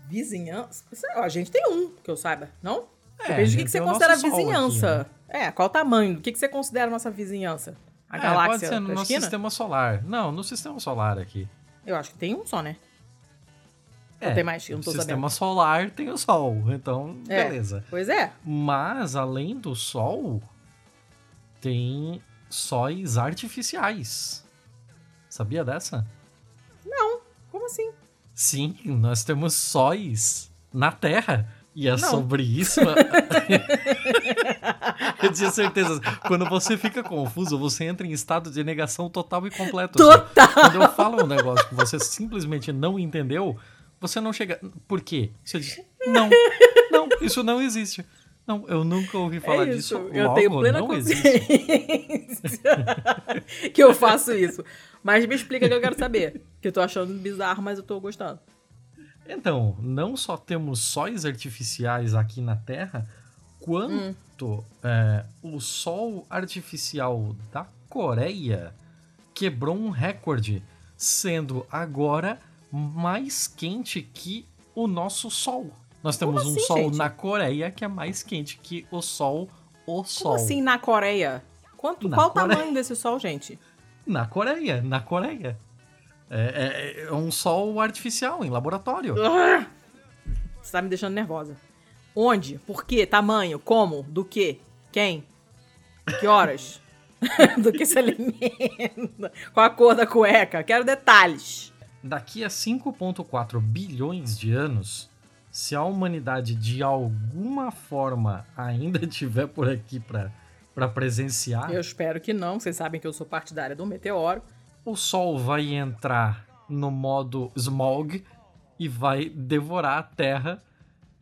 Vizinhança? A gente tem um, que eu saiba, não? É, Depende do que, você considera vizinhança. aqui, É, qual o tamanho? O que, que você considera a nossa vizinhança? A É, galáxia pode ser no nosso esquina? sistema solar. Não, no sistema solar aqui. Eu acho que tem um só, né? É, tem mais? Eu não tô sistema sabendo. solar tem o Sol, então É. beleza. Pois é. Mas, além do Sol, tem sóis artificiais. Sabia dessa? Como assim? Sim, nós temos sóis na Terra. E é Não. sobre isso. Eu tinha certeza. Quando você fica confuso, você entra em estado de negação total e completo. assim. Total! Quando eu falo um negócio que você simplesmente não entendeu, você não chega. Por quê? Você diz: Não, não, isso não existe. Não, eu nunca ouvi falar é disso. isso. Eu Logo, tenho plena consciência que eu faço isso. Mas me explica que eu quero saber. Que eu tô achando bizarro, mas eu tô gostando. Então, não só temos sóis artificiais aqui na Terra, quanto é, o sol artificial da Coreia quebrou um recorde, sendo agora mais quente que o nosso Sol. Nós temos Como um assim, Sol gente? na Coreia que é mais quente que o Sol, o Sol. Como assim na Coreia? Quanto, Na qual o tamanho desse sol, gente? Na Coreia, na Coreia. É, é- é um Sol artificial em laboratório. Ah! Você tá me deixando nervosa. Onde? Por quê? Tamanho? Como? Do que? Quem? Que horas? Do que se alimenta? Qual a cor da cueca? Quero detalhes. Daqui a 5,4 bilhões de anos, se a humanidade de alguma forma ainda estiver por aqui para presenciar, Eu espero que não. Vocês sabem que eu sou partidária do meteoro. o Sol vai entrar no modo smog e vai devorar a Terra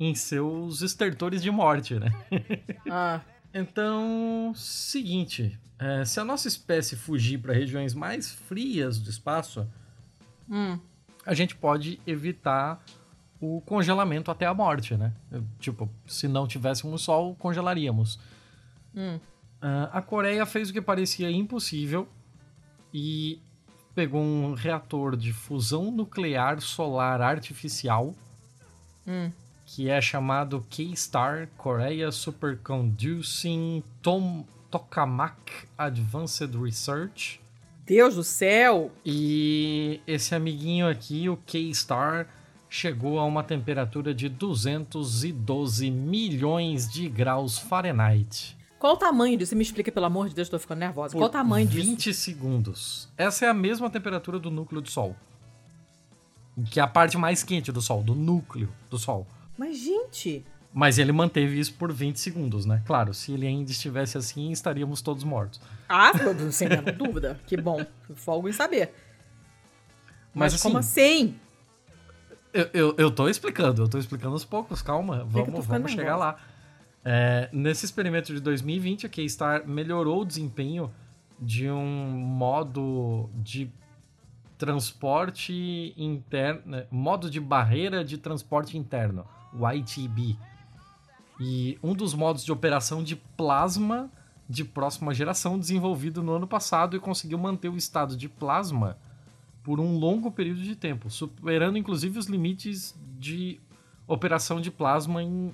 em seus estertores de morte, né? Ah, Então, seguinte, é, se a nossa espécie fugir para regiões mais frias do espaço, hum. a gente pode evitar o congelamento até a morte, né? Tipo, se não tivéssemos sol, congelaríamos. Hum. Ah, a Coreia fez o que parecia impossível e pegou um reator de fusão nuclear solar artificial Hum. Que é chamado K-STAR Korea Superconducing Tom Tokamak Advanced Research. Deus do céu! E esse amiguinho aqui, o K-Star, chegou a uma temperatura de 212 milhões de graus Fahrenheit. Qual o tamanho disso? Você me explica, pelo amor de Deus, tô ficando nervosa. Qual o por tamanho disso? 20 segundos. Essa é a mesma temperatura do núcleo do Sol. Que é a parte mais quente do Sol, do núcleo do Sol. Mas, gente, Mas ele manteve isso por 20 segundos, né? Claro, se ele ainda estivesse assim, estaríamos todos mortos. ah, sem nenhuma dúvida. Que bom. Folgo em saber. Mas, Mas, como assim, assim? Eu, eu, eu tô explicando, eu tô explicando aos poucos, calma, vamos, vamos chegar lá. É, nesse experimento de 2020, a K-Star melhorou o desempenho de um modo de transporte interno, modo de barreira de transporte interno, o ITB. E um dos modos de operação de plasma de próxima geração desenvolvido no ano passado e conseguiu manter o estado de plasma por um longo período de tempo, superando inclusive os limites de operação de plasma em,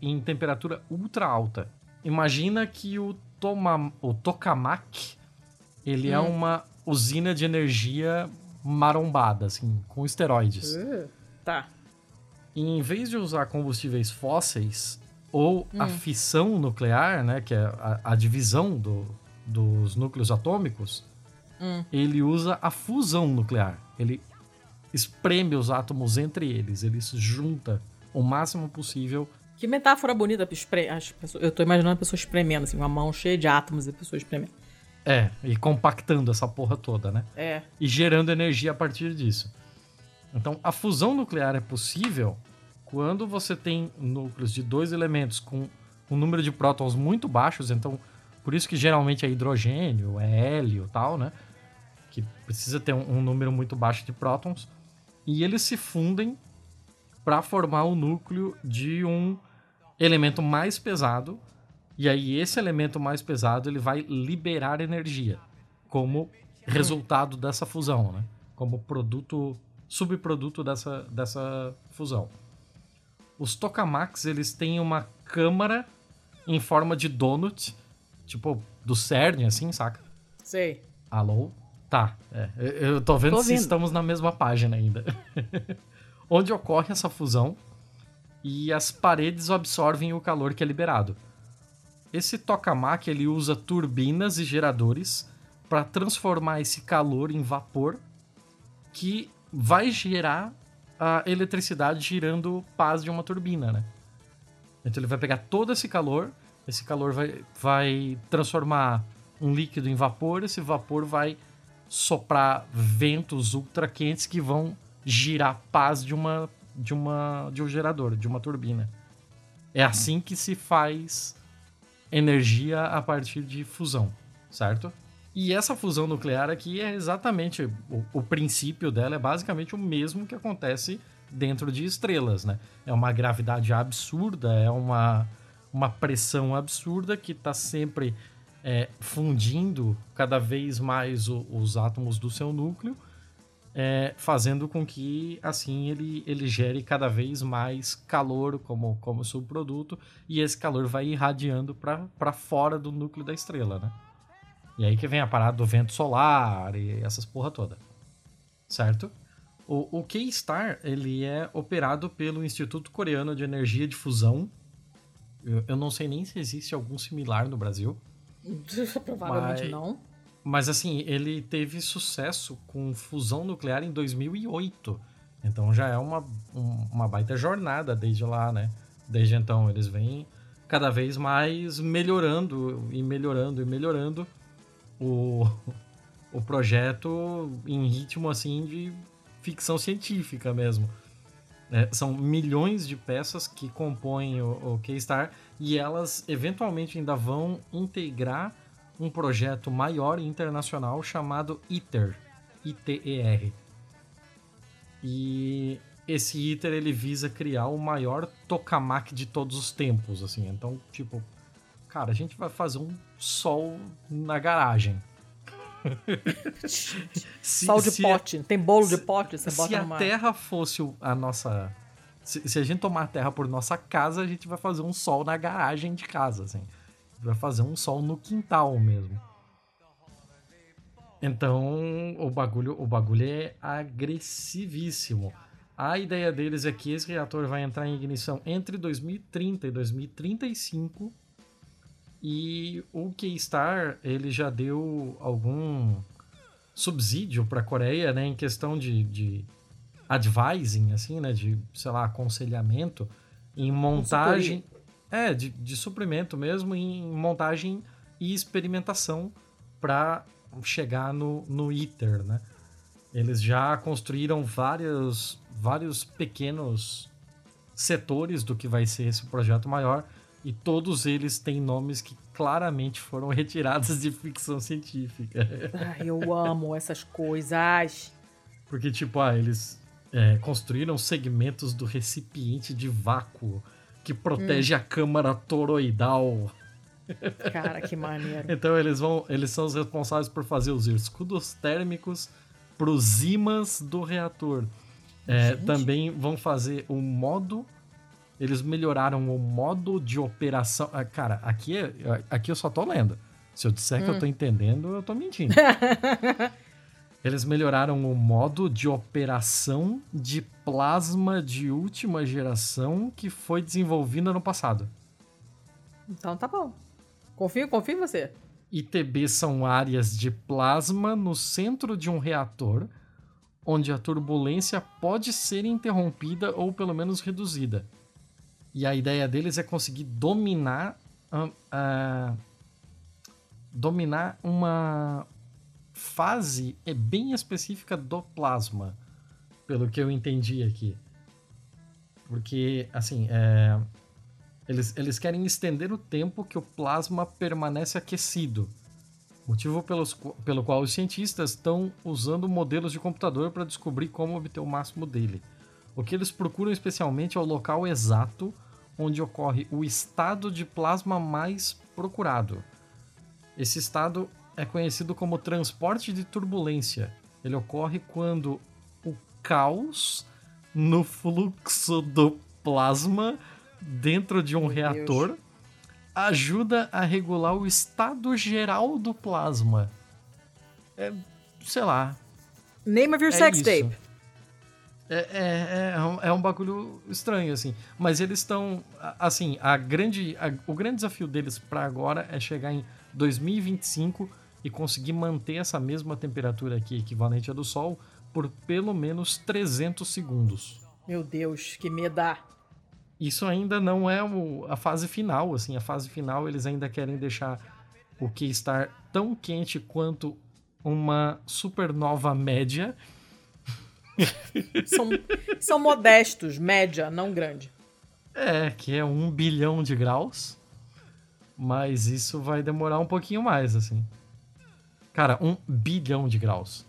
em temperatura ultra alta. Imagina que o, toma, o tokamak ele é Hum. uma usina de energia marombada, assim, com esteroides. Uh, tá. Em vez de usar combustíveis fósseis ou a Hum. fissão nuclear, né, que é a, a divisão do- dos núcleos atômicos, Hum. ele usa a fusão nuclear. Ele espreme os átomos entre eles, ele se junta o máximo possível. Que metáfora bonita. Eu tô imaginando a pessoa espremendo, assim, uma mão cheia de átomos e a pessoa espremendo. É, e compactando essa porra toda, né? É. e gerando energia a partir disso. Então, a fusão nuclear é possível quando você tem núcleos de dois elementos com um número de prótons muito baixos, então por isso que geralmente é hidrogênio, é hélio, tal, né? Que precisa ter um, um número muito baixo de prótons e eles se fundem para formar o núcleo de um elemento mais pesado. E aí esse elemento mais pesado ele vai liberar energia como resultado dessa fusão, né? Como produto subproduto dessa, dessa fusão. Os tokamaks, eles têm uma câmara em forma de donut, tipo do CERN, assim, saca? Sei. Alô? Tá, é, eu tô vendo tô se estamos na mesma página ainda. Onde ocorre essa fusão e as paredes absorvem o calor que é liberado. Esse tokamak ele usa turbinas e geradores para transformar esse calor em vapor que vai gerar a eletricidade girando pás de uma turbina, né? Então ele vai pegar todo esse calor, esse calor vai, vai transformar um líquido em vapor, esse vapor vai soprar ventos ultra quentes que vão girar pás de uma de uma de um gerador, de uma turbina. É assim que se faz energia a partir de fusão, certo? E essa fusão nuclear aqui é exatamente o, o, princípio dela é basicamente o mesmo que acontece dentro de estrelas, né? É uma gravidade absurda, é uma, uma pressão absurda que está sempre é, fundindo cada vez mais o, os átomos do seu núcleo é, fazendo com que assim ele, ele gere cada vez mais calor como, como subproduto e esse calor vai irradiando para fora do núcleo da estrela, né? E aí que vem a parada do vento solar e essas porra toda, certo? O, o K-Star ele é operado pelo Instituto Coreano de Energia de Fusão. Eu, eu não sei nem se existe algum similar no Brasil. Provavelmente mas... não. Mas assim, ele teve sucesso com fusão nuclear em 2008. Então já é uma, um, uma baita jornada desde lá, né? Desde então eles vêm cada vez mais melhorando e melhorando e melhorando o, o projeto em ritmo assim de ficção científica mesmo. É, são milhões de peças que compõem o, o K-Star e elas eventualmente ainda vão integrar um projeto maior internacional chamado ITER, ITER. E esse ITER ele visa criar o maior tokamak de todos os tempos, assim. Então, tipo, cara, a gente vai fazer um sol na garagem. se, sol de se pote, a, tem bolo de pote, você se bota Se a Terra fosse a nossa se, se, a gente tomar a Terra por nossa casa, a gente vai fazer um sol na garagem de casa, assim vai fazer um sol no quintal mesmo. Então, o bagulho, o bagulho é agressivíssimo. A ideia deles é que esse reator vai entrar em ignição entre 2030 e 2035. E o K-Star, ele já deu algum subsídio para a Coreia, né, em questão de, de advising, assim, né, de, sei lá, aconselhamento em montagem, é, de, de suprimento mesmo em montagem e experimentação para chegar no, no ITER, né? Eles já construíram vários, vários pequenos setores do que vai ser esse projeto maior e todos eles têm nomes que claramente foram retirados de ficção científica. Ai, eu amo essas coisas. Porque, tipo, ah, eles é, construíram segmentos do recipiente de vácuo que protege hum. a câmara toroidal. Cara, que maneiro. então eles vão, eles são os responsáveis por fazer os escudos térmicos para os ímãs do reator. É, também vão fazer o modo. Eles melhoraram o modo de operação. Ah, cara, aqui, é, aqui eu só tô lendo. Se eu disser hum. que eu tô hum. entendendo, eu tô mentindo. Eles melhoraram o modo de operação de plasma de última geração que foi desenvolvido no passado. Então tá bom. Confio, confio em você. ITB são áreas de plasma no centro de um reator, onde a turbulência pode ser interrompida ou pelo menos reduzida. E a ideia deles é conseguir dominar, uh, dominar uma, fase é bem específica do plasma, pelo que eu entendi aqui. Porque, assim, é... eles, eles querem estender o tempo que o plasma permanece aquecido. Motivo pelos, pelo qual os cientistas estão usando modelos de computador para descobrir como obter o máximo dele. O que eles procuram especialmente é o local exato onde ocorre o estado de plasma mais procurado. Esse estado é conhecido como transporte de turbulência. Ele ocorre quando o caos no fluxo do plasma dentro de um Meu reator Deus. ajuda a regular o estado geral do plasma. É, sei lá. Name of your É sex isso. tape. É, é, é, um, é um bagulho estranho, assim. Mas eles estão. Assim, a grande, a- o grande desafio deles pra agora é chegar em 2025 e conseguir manter essa mesma temperatura aqui, equivalente à do Sol, por pelo menos 300 segundos. Meu Deus, que meda. Isso ainda não é o- a fase final, assim. A fase final eles ainda querem deixar o que estar tão quente quanto uma supernova média. São, são modestos, média, não grande. É, que é um bilhão de graus. Mas isso vai demorar um pouquinho mais, assim. Cara, um bilhão de graus.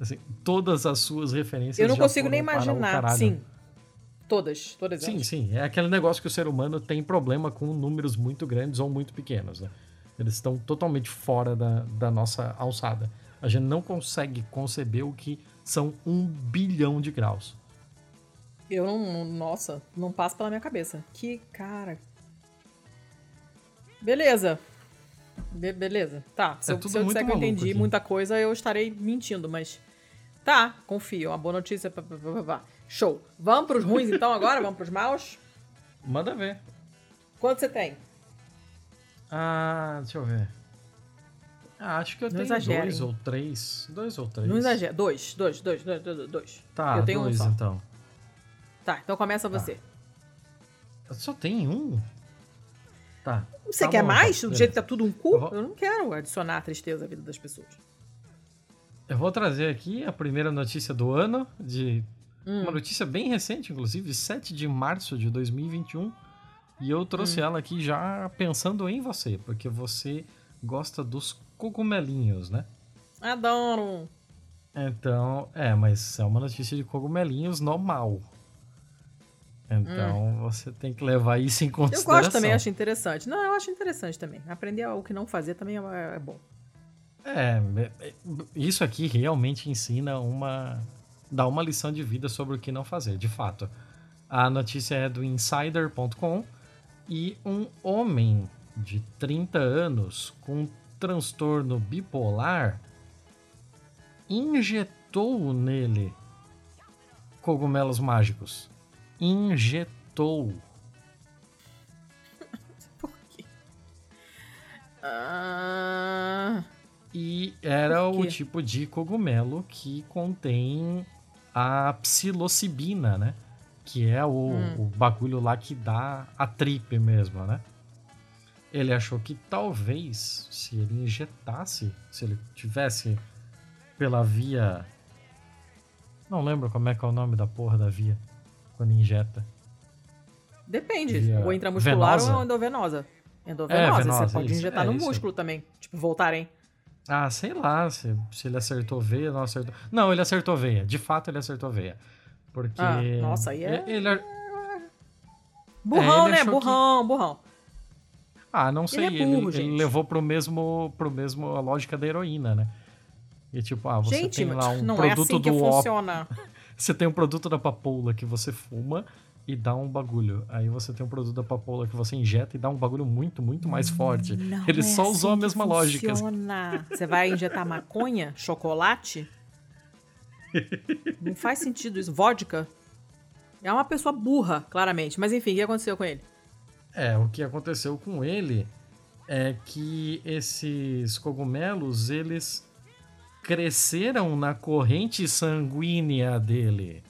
Assim, todas as suas referências. Eu não consigo nem imaginar. Sim. Todas, todas Sim, elas. sim. É aquele negócio que o ser humano tem problema com números muito grandes ou muito pequenos, né? Eles estão totalmente fora da, da nossa alçada. A gente não consegue conceber o que são um bilhão de graus. Eu não. Nossa, não passa pela minha cabeça. Que cara. Beleza. Be- beleza. Tá. Se, É eu, se eu disser que eu entendi aqui. muita coisa, eu estarei mentindo, mas. Tá, confio. Uma boa notícia. pá, pá. Show. Vamos pros ruins então agora? Vamos pros maus? Manda ver. Quanto você tem? Ah, deixa eu ver. Ah, acho que eu Não tenho exagerem. dois ou três. Dois ou três. Não exagera. Dois, dois, dois, dois, dois, dois. Tá, eu tenho dois um só. então. Tá, então começa você. Eu só tenho um? Tá. Você Tá quer bom, mais? então, Do jeito que tá tudo um cu? Eu vou- Eu não quero adicionar a tristeza à vida das pessoas. Eu vou trazer aqui a primeira notícia do ano, de Hum. uma notícia bem recente, inclusive, 7 de março de 2021. E eu trouxe Hum. ela aqui já pensando em você, porque você gosta dos cogumelinhos, né? Adoro. Então, é, mas é uma notícia de cogumelinhos normal. Então, você tem que levar isso em Hum. Eu consideração. gosto também, acho interessante. Não, eu acho interessante também. Aprender o que não fazer também é, é bom. É, é, isso aqui realmente ensina uma. dá uma lição de vida sobre o que não fazer, de fato. A notícia é do Insider.com e um homem de 30 anos com transtorno bipolar injetou nele cogumelos mágicos. Injetou. Por quê? Ah, E era o tipo de cogumelo que contém a psilocibina, né? Que é o, Hum. o bagulho lá que dá a trip mesmo, né? Ele achou que talvez, se ele injetasse, se ele tivesse pela via. Não lembro como é que é o nome da porra da via quando injeta. depende. Via Ou intramuscular venosa? ou endovenosa. Endovenosa. venosa, você pode isso, injetar é no músculo também. Tipo, Voltaren. Ah, sei lá se, se ele acertou veia, não acertou. Não, ele acertou veia. De fato, ele acertou veia. Porque. Ah, nossa, aí é- Ele, Burrão, ele né? achou que- Burrão, burrão. Ah, não sei. é Ele, burro, ele gente. levou pro mesmo, pro mesmo a lógica da heroína, né? E tipo, ah, você Gente, tem lá um não é produto assim que do funciona. Você tem um produto da papoula que você fuma e dá um bagulho. Aí você tem um produto da papoula que você injeta e dá um bagulho muito, muito mais forte. Não Ele é só usou a assim mesma lógica. funciona. Você vai injetar maconha? Chocolate? Não faz sentido isso. Vodka? É uma pessoa burra, claramente. Mas enfim, o que aconteceu com ele? É, o que aconteceu com ele é que esses cogumelos, eles cresceram na corrente sanguínea dele.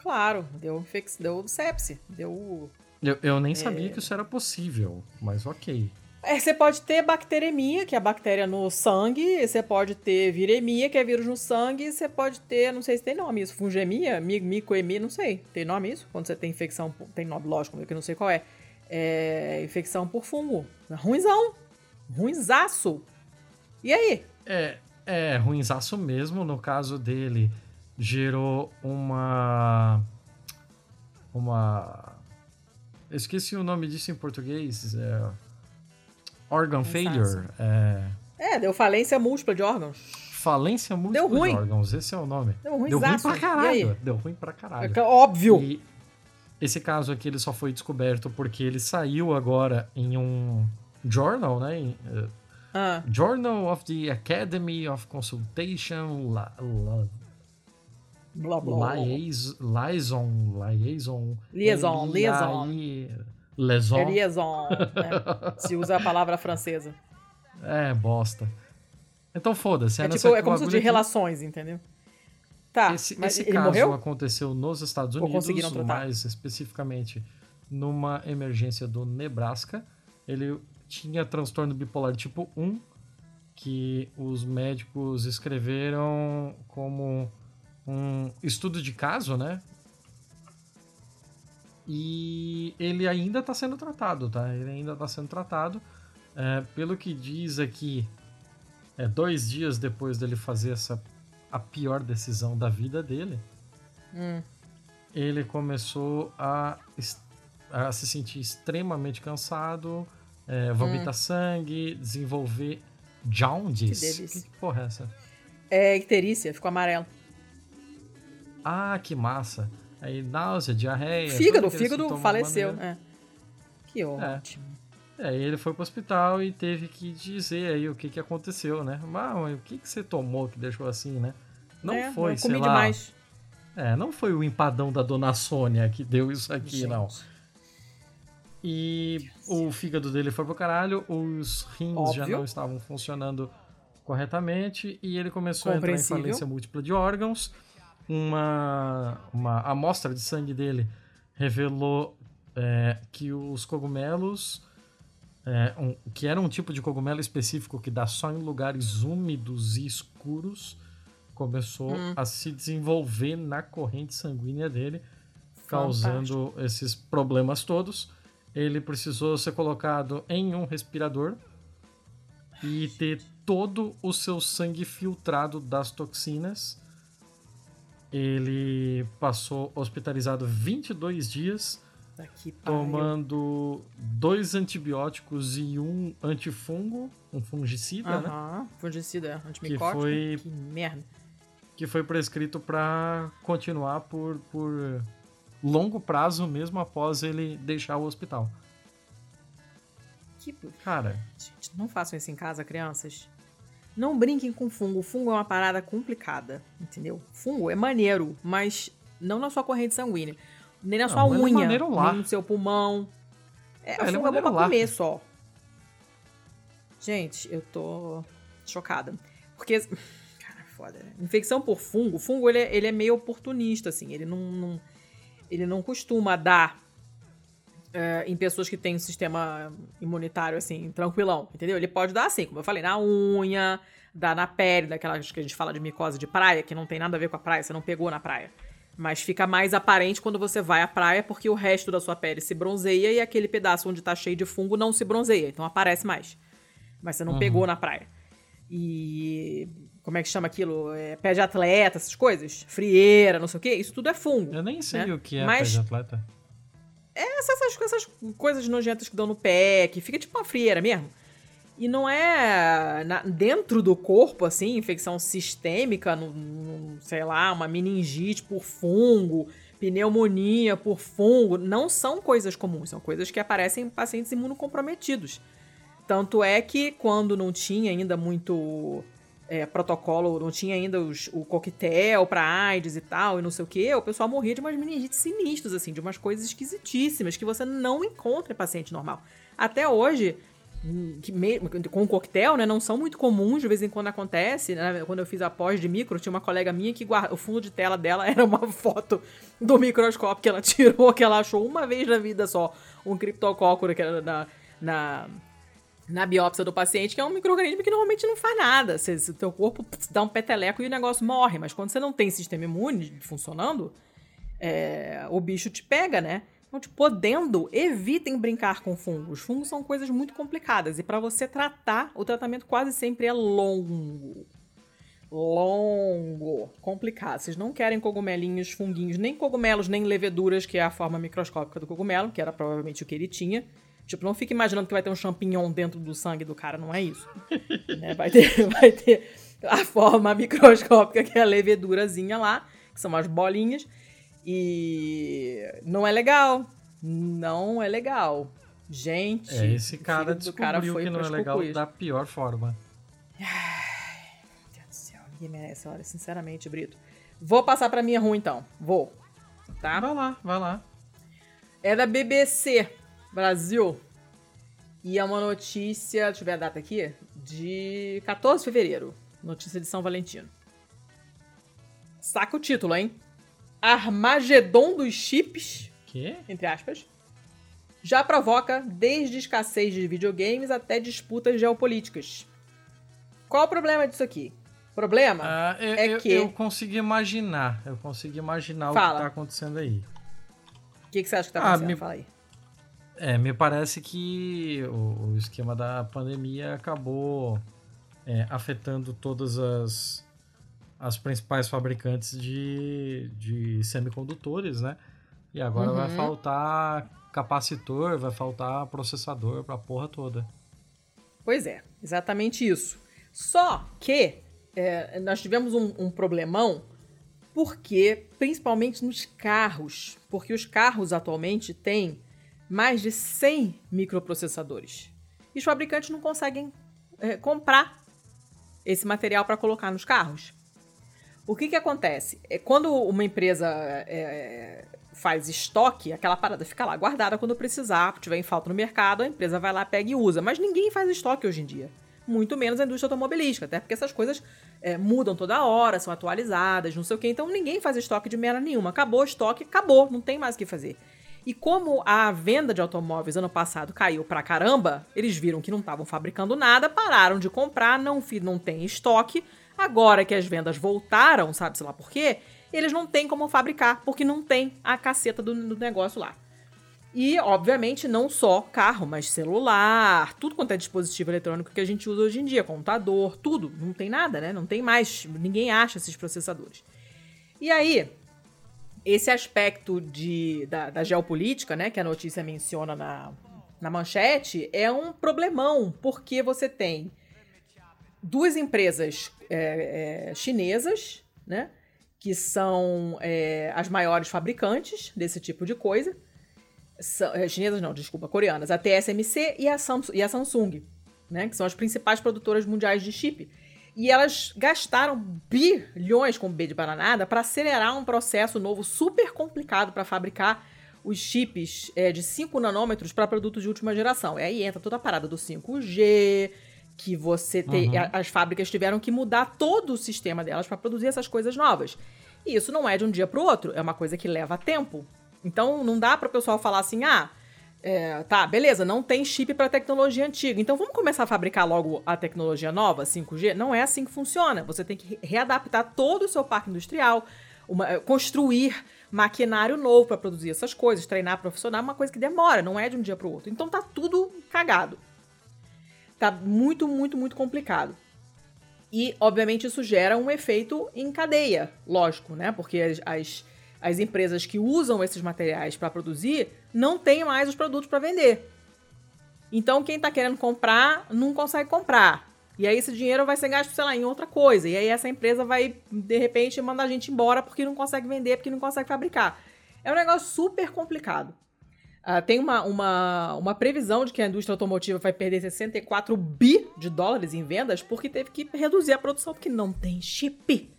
Claro, deu, infec- deu sepse. Deu. Eu, eu nem sabia que isso era possível, mas ok. É, você pode ter bacteremia, que é a bactéria no sangue. Você pode ter viremia, que é vírus no sangue. Você pode ter, não sei se tem nome isso, fungemia, mi- micoemia, não sei. Tem nome isso? Quando você tem infecção, tem nome, lógico, que eu não sei qual é. É infecção por fungo. Ruizão. Ruinzaço. E aí? É, é ruinzaço mesmo. No caso dele, gerou uma. Uma. Eu esqueci o nome disso em português. É, organ failure. É, É, deu falência múltipla de órgãos. Falência múltipla Deu ruim. de órgãos, esse é o nome. Deu ruim, Deu ruim pra caralho. Deu ruim pra caralho. É Óbvio. E esse caso aqui ele só foi descoberto porque ele saiu agora em um journal, né? Em, eh, Ah, Journal of the Academy of Consultation La, La, blá, blá, blá. Liais- Liaison Liaison Liaison, liaison. I- Liaison É liaison, né? Se usa a palavra francesa. É, bosta. Então foda-se. É, tipo, é como se de relações, entendeu? Tá, Esse, esse caso morreu? aconteceu nos Estados Unidos, mais especificamente numa emergência do Nebraska. Ele tinha transtorno bipolar tipo 1, que os médicos escreveram como um estudo de caso, né? E ele ainda está sendo tratado, tá? Ele ainda está sendo tratado. É, pelo que diz aqui, é, dois dias depois dele fazer essa a pior decisão da vida dele, Hum, ele começou a, a se sentir extremamente cansado, é, vomitar sangue, desenvolver jaundice. Hum. Que. Que porra é essa? É icterícia, ficou amarelo. Ah, que massa. Aí náusea, diarreia. Fígado, o fígado faleceu. É. Que ótimo. É, aí ele foi pro hospital e teve que dizer aí o que, que aconteceu, né? Mas, o que, que você tomou que deixou assim, né? Não É, foi, eu sei comi lá. demais. É, não foi o empadão da dona Sônia que deu isso aqui, Gente. não. E o fígado dele foi pro caralho, os rins já Óbvio. não estavam funcionando corretamente e ele começou a entrar em falência múltipla de órgãos. Uma, uma amostra de sangue dele revelou é, que os cogumelos, é, um- que era um tipo de cogumelo específico que dá só em lugares úmidos e escuros, começou Hum. a se desenvolver na corrente sanguínea dele, causando esses problemas todos. Ele precisou ser colocado em um respirador e ter todo o seu sangue filtrado das toxinas. Ele passou hospitalizado 22 dias, Pariu. tomando dois antibióticos e um antifungo, um fungicida, né? Aham, fungicida, antimicótico. foi- Que merda. que foi prescrito para continuar por, por longo prazo, mesmo após ele deixar o hospital. Que... Cara, Gente, não façam isso em casa, crianças. Não brinquem com fungo. Fungo é uma parada complicada, entendeu? Fungo é maneiro, mas não na sua corrente sanguínea. Nem na Não, sua é unha, nem no seu pulmão. É, É, ele é bom pra lá. comer só. Gente, eu tô chocada. Porque, cara, foda, né? Infecção por fungo, o fungo ele é, ele é meio oportunista, assim. Ele não, não- ele não costuma dar é, em pessoas que têm um sistema imunitário, assim, tranquilão, entendeu? Ele pode dar assim, como eu falei, na unha, dar na pele, daquelas que a gente fala de micose de praia, que não tem nada a ver com a praia, você não pegou na praia. Mas fica mais aparente quando você vai à praia, porque o resto da sua pele se bronzeia e aquele pedaço onde tá cheio de fungo não se bronzeia, então aparece mais. Mas você não Uhum. pegou na praia. E. Como é que chama aquilo? É, pé de atleta, essas coisas? Frieira, não sei o quê. Isso tudo é fungo. eu nem sei né? o que é Mas- pé de atleta. Essas, essas coisas nojentas que dão no pé, que fica tipo uma frieira mesmo. E não é na- dentro do corpo, assim, infecção sistêmica, num- num, sei lá, uma meningite por fungo, pneumonia por fungo. Não são coisas comuns, são coisas que aparecem em pacientes imunocomprometidos. Tanto é que quando não tinha ainda muito é, protocolo, não tinha ainda os- o coquetel pra AIDS e tal, e não sei o que, o pessoal morria de umas meningites sinistras, assim, de umas coisas esquisitíssimas que você não encontra em paciente normal. Até hoje, que com coquetel, né, não são muito comuns, de vez em quando acontece. né? Quando eu fiz a pós de micro, tinha uma colega minha que guarda, o fundo de tela dela era uma foto do microscópio que ela tirou, que ela achou uma vez na vida só, um criptocócoro que era na, na, na biópsia do paciente, que é um microorganismo que normalmente não faz nada. Você- O teu corpo dá um peteleco e o negócio morre, mas quando você não tem sistema imune funcionando, é, o bicho te pega, né? Então, tipo, podendo, evitem brincar com fungos. Fungos são coisas muito complicadas e para você tratar, o tratamento quase sempre é longo. Longo, complicado. Vocês não querem cogumelinhos, funguinhos, nem cogumelos, nem leveduras, que é a forma microscópica do cogumelo, que era provavelmente o que ele tinha. Tipo, não fique imaginando que vai ter um champignon dentro do sangue do cara, não é isso. Né? Vai ter, vai ter a forma microscópica que é a levedurazinha lá, que são as bolinhas. E não é legal. Não é legal. Gente. É, esse cara descobriu cara que não é legal da pior forma. Ai, meu Deus do céu, ninguém merece, olha, sinceramente, Brito. Vou passar pra minha rua então. Vou. Tá? Vai lá, vai lá. É da BBC Brasil. E é uma notícia, deixa eu ver a data aqui, de 14 de fevereiro. Notícia de São Valentino. Saca o título, hein? Armagedon dos chips. Que? Entre aspas. Já provoca desde escassez de videogames até disputas geopolíticas. Qual o problema disso aqui? O problema ah, eu, é eu, que. Eu consigo imaginar. Eu consigo imaginar Fala. o que tá acontecendo aí. O que, que você acha que tá acontecendo? Ah, me... Fala aí. É, me parece que o, o esquema da pandemia acabou é, afetando todas as, as principais fabricantes de, de semicondutores, né? E agora uhum. vai faltar capacitor, vai faltar processador pra porra toda. Pois é, exatamente isso. Só que é, nós tivemos um, um problemão porque, principalmente nos carros, porque os carros atualmente têm mais de 100 microprocessadores. E os fabricantes não conseguem é, comprar esse material para colocar nos carros. O que, que acontece? É, quando uma empresa é, faz estoque, aquela parada fica lá guardada quando precisar, tiver em falta no mercado, a empresa vai lá, pega e usa. Mas ninguém faz estoque hoje em dia. Muito menos a indústria automobilística, até porque essas coisas é, mudam toda hora, são atualizadas, não sei o quê. Então ninguém faz estoque de merda nenhuma. Acabou o estoque, acabou, não tem mais o que fazer. E como a venda de automóveis ano passado caiu pra caramba, eles viram que não estavam fabricando nada, pararam de comprar, não, não tem estoque. Agora que as vendas voltaram, sabe-se lá por quê, eles não têm como fabricar, porque não tem a caceta do, do negócio lá. E, obviamente, não só carro, mas celular, tudo quanto é dispositivo eletrônico que a gente usa hoje em dia, computador, tudo. Não tem nada, né? Não tem mais, ninguém acha esses processadores. E aí, esse aspecto de, da, da, geopolítica, né, que a notícia menciona na, na manchete, é um problemão, porque você tem duas empresas é, é, chinesas, né, que são é, as maiores fabricantes desse tipo de coisa. São, é, chinesas não, desculpa, coreanas. A TSMC e a, Samsung, e a Samsung, né, que são as principais produtoras mundiais de chip. E elas gastaram bilhões com B de bananada para acelerar um processo novo super complicado para fabricar os chips é, de 5 nanômetros para produtos de última geração. E aí entra toda a parada do 5G, que você tem. Uhum. As fábricas tiveram que mudar todo o sistema delas para produzir essas coisas novas. E isso não é de um dia para o outro, é uma coisa que leva tempo. Então não dá para o pessoal falar assim, ah é, tá, beleza, não tem chip para tecnologia antiga. Então vamos começar a fabricar logo a tecnologia nova, 5G? Não é assim que funciona. Você tem que readaptar todo o seu parque industrial, uma, é, construir maquinário novo para produzir essas coisas, treinar profissional, é uma coisa que demora, não é de um dia para o outro. Então tá tudo cagado. Tá muito, muito, muito complicado. E, obviamente, isso gera um efeito em cadeia, lógico, né? Porque as, as as empresas que usam esses materiais para produzir não têm mais os produtos para vender. Então, quem está querendo comprar não consegue comprar. E aí esse dinheiro vai ser gasto, sei lá, em outra coisa. E aí essa empresa vai, de repente, mandar a gente embora porque não consegue vender, porque não consegue fabricar. É um negócio super complicado. Uh, tem uma, uma, uma previsão de que a indústria automotiva vai perder 64 bi de dólares em vendas porque teve que reduzir a produção porque não tem chip.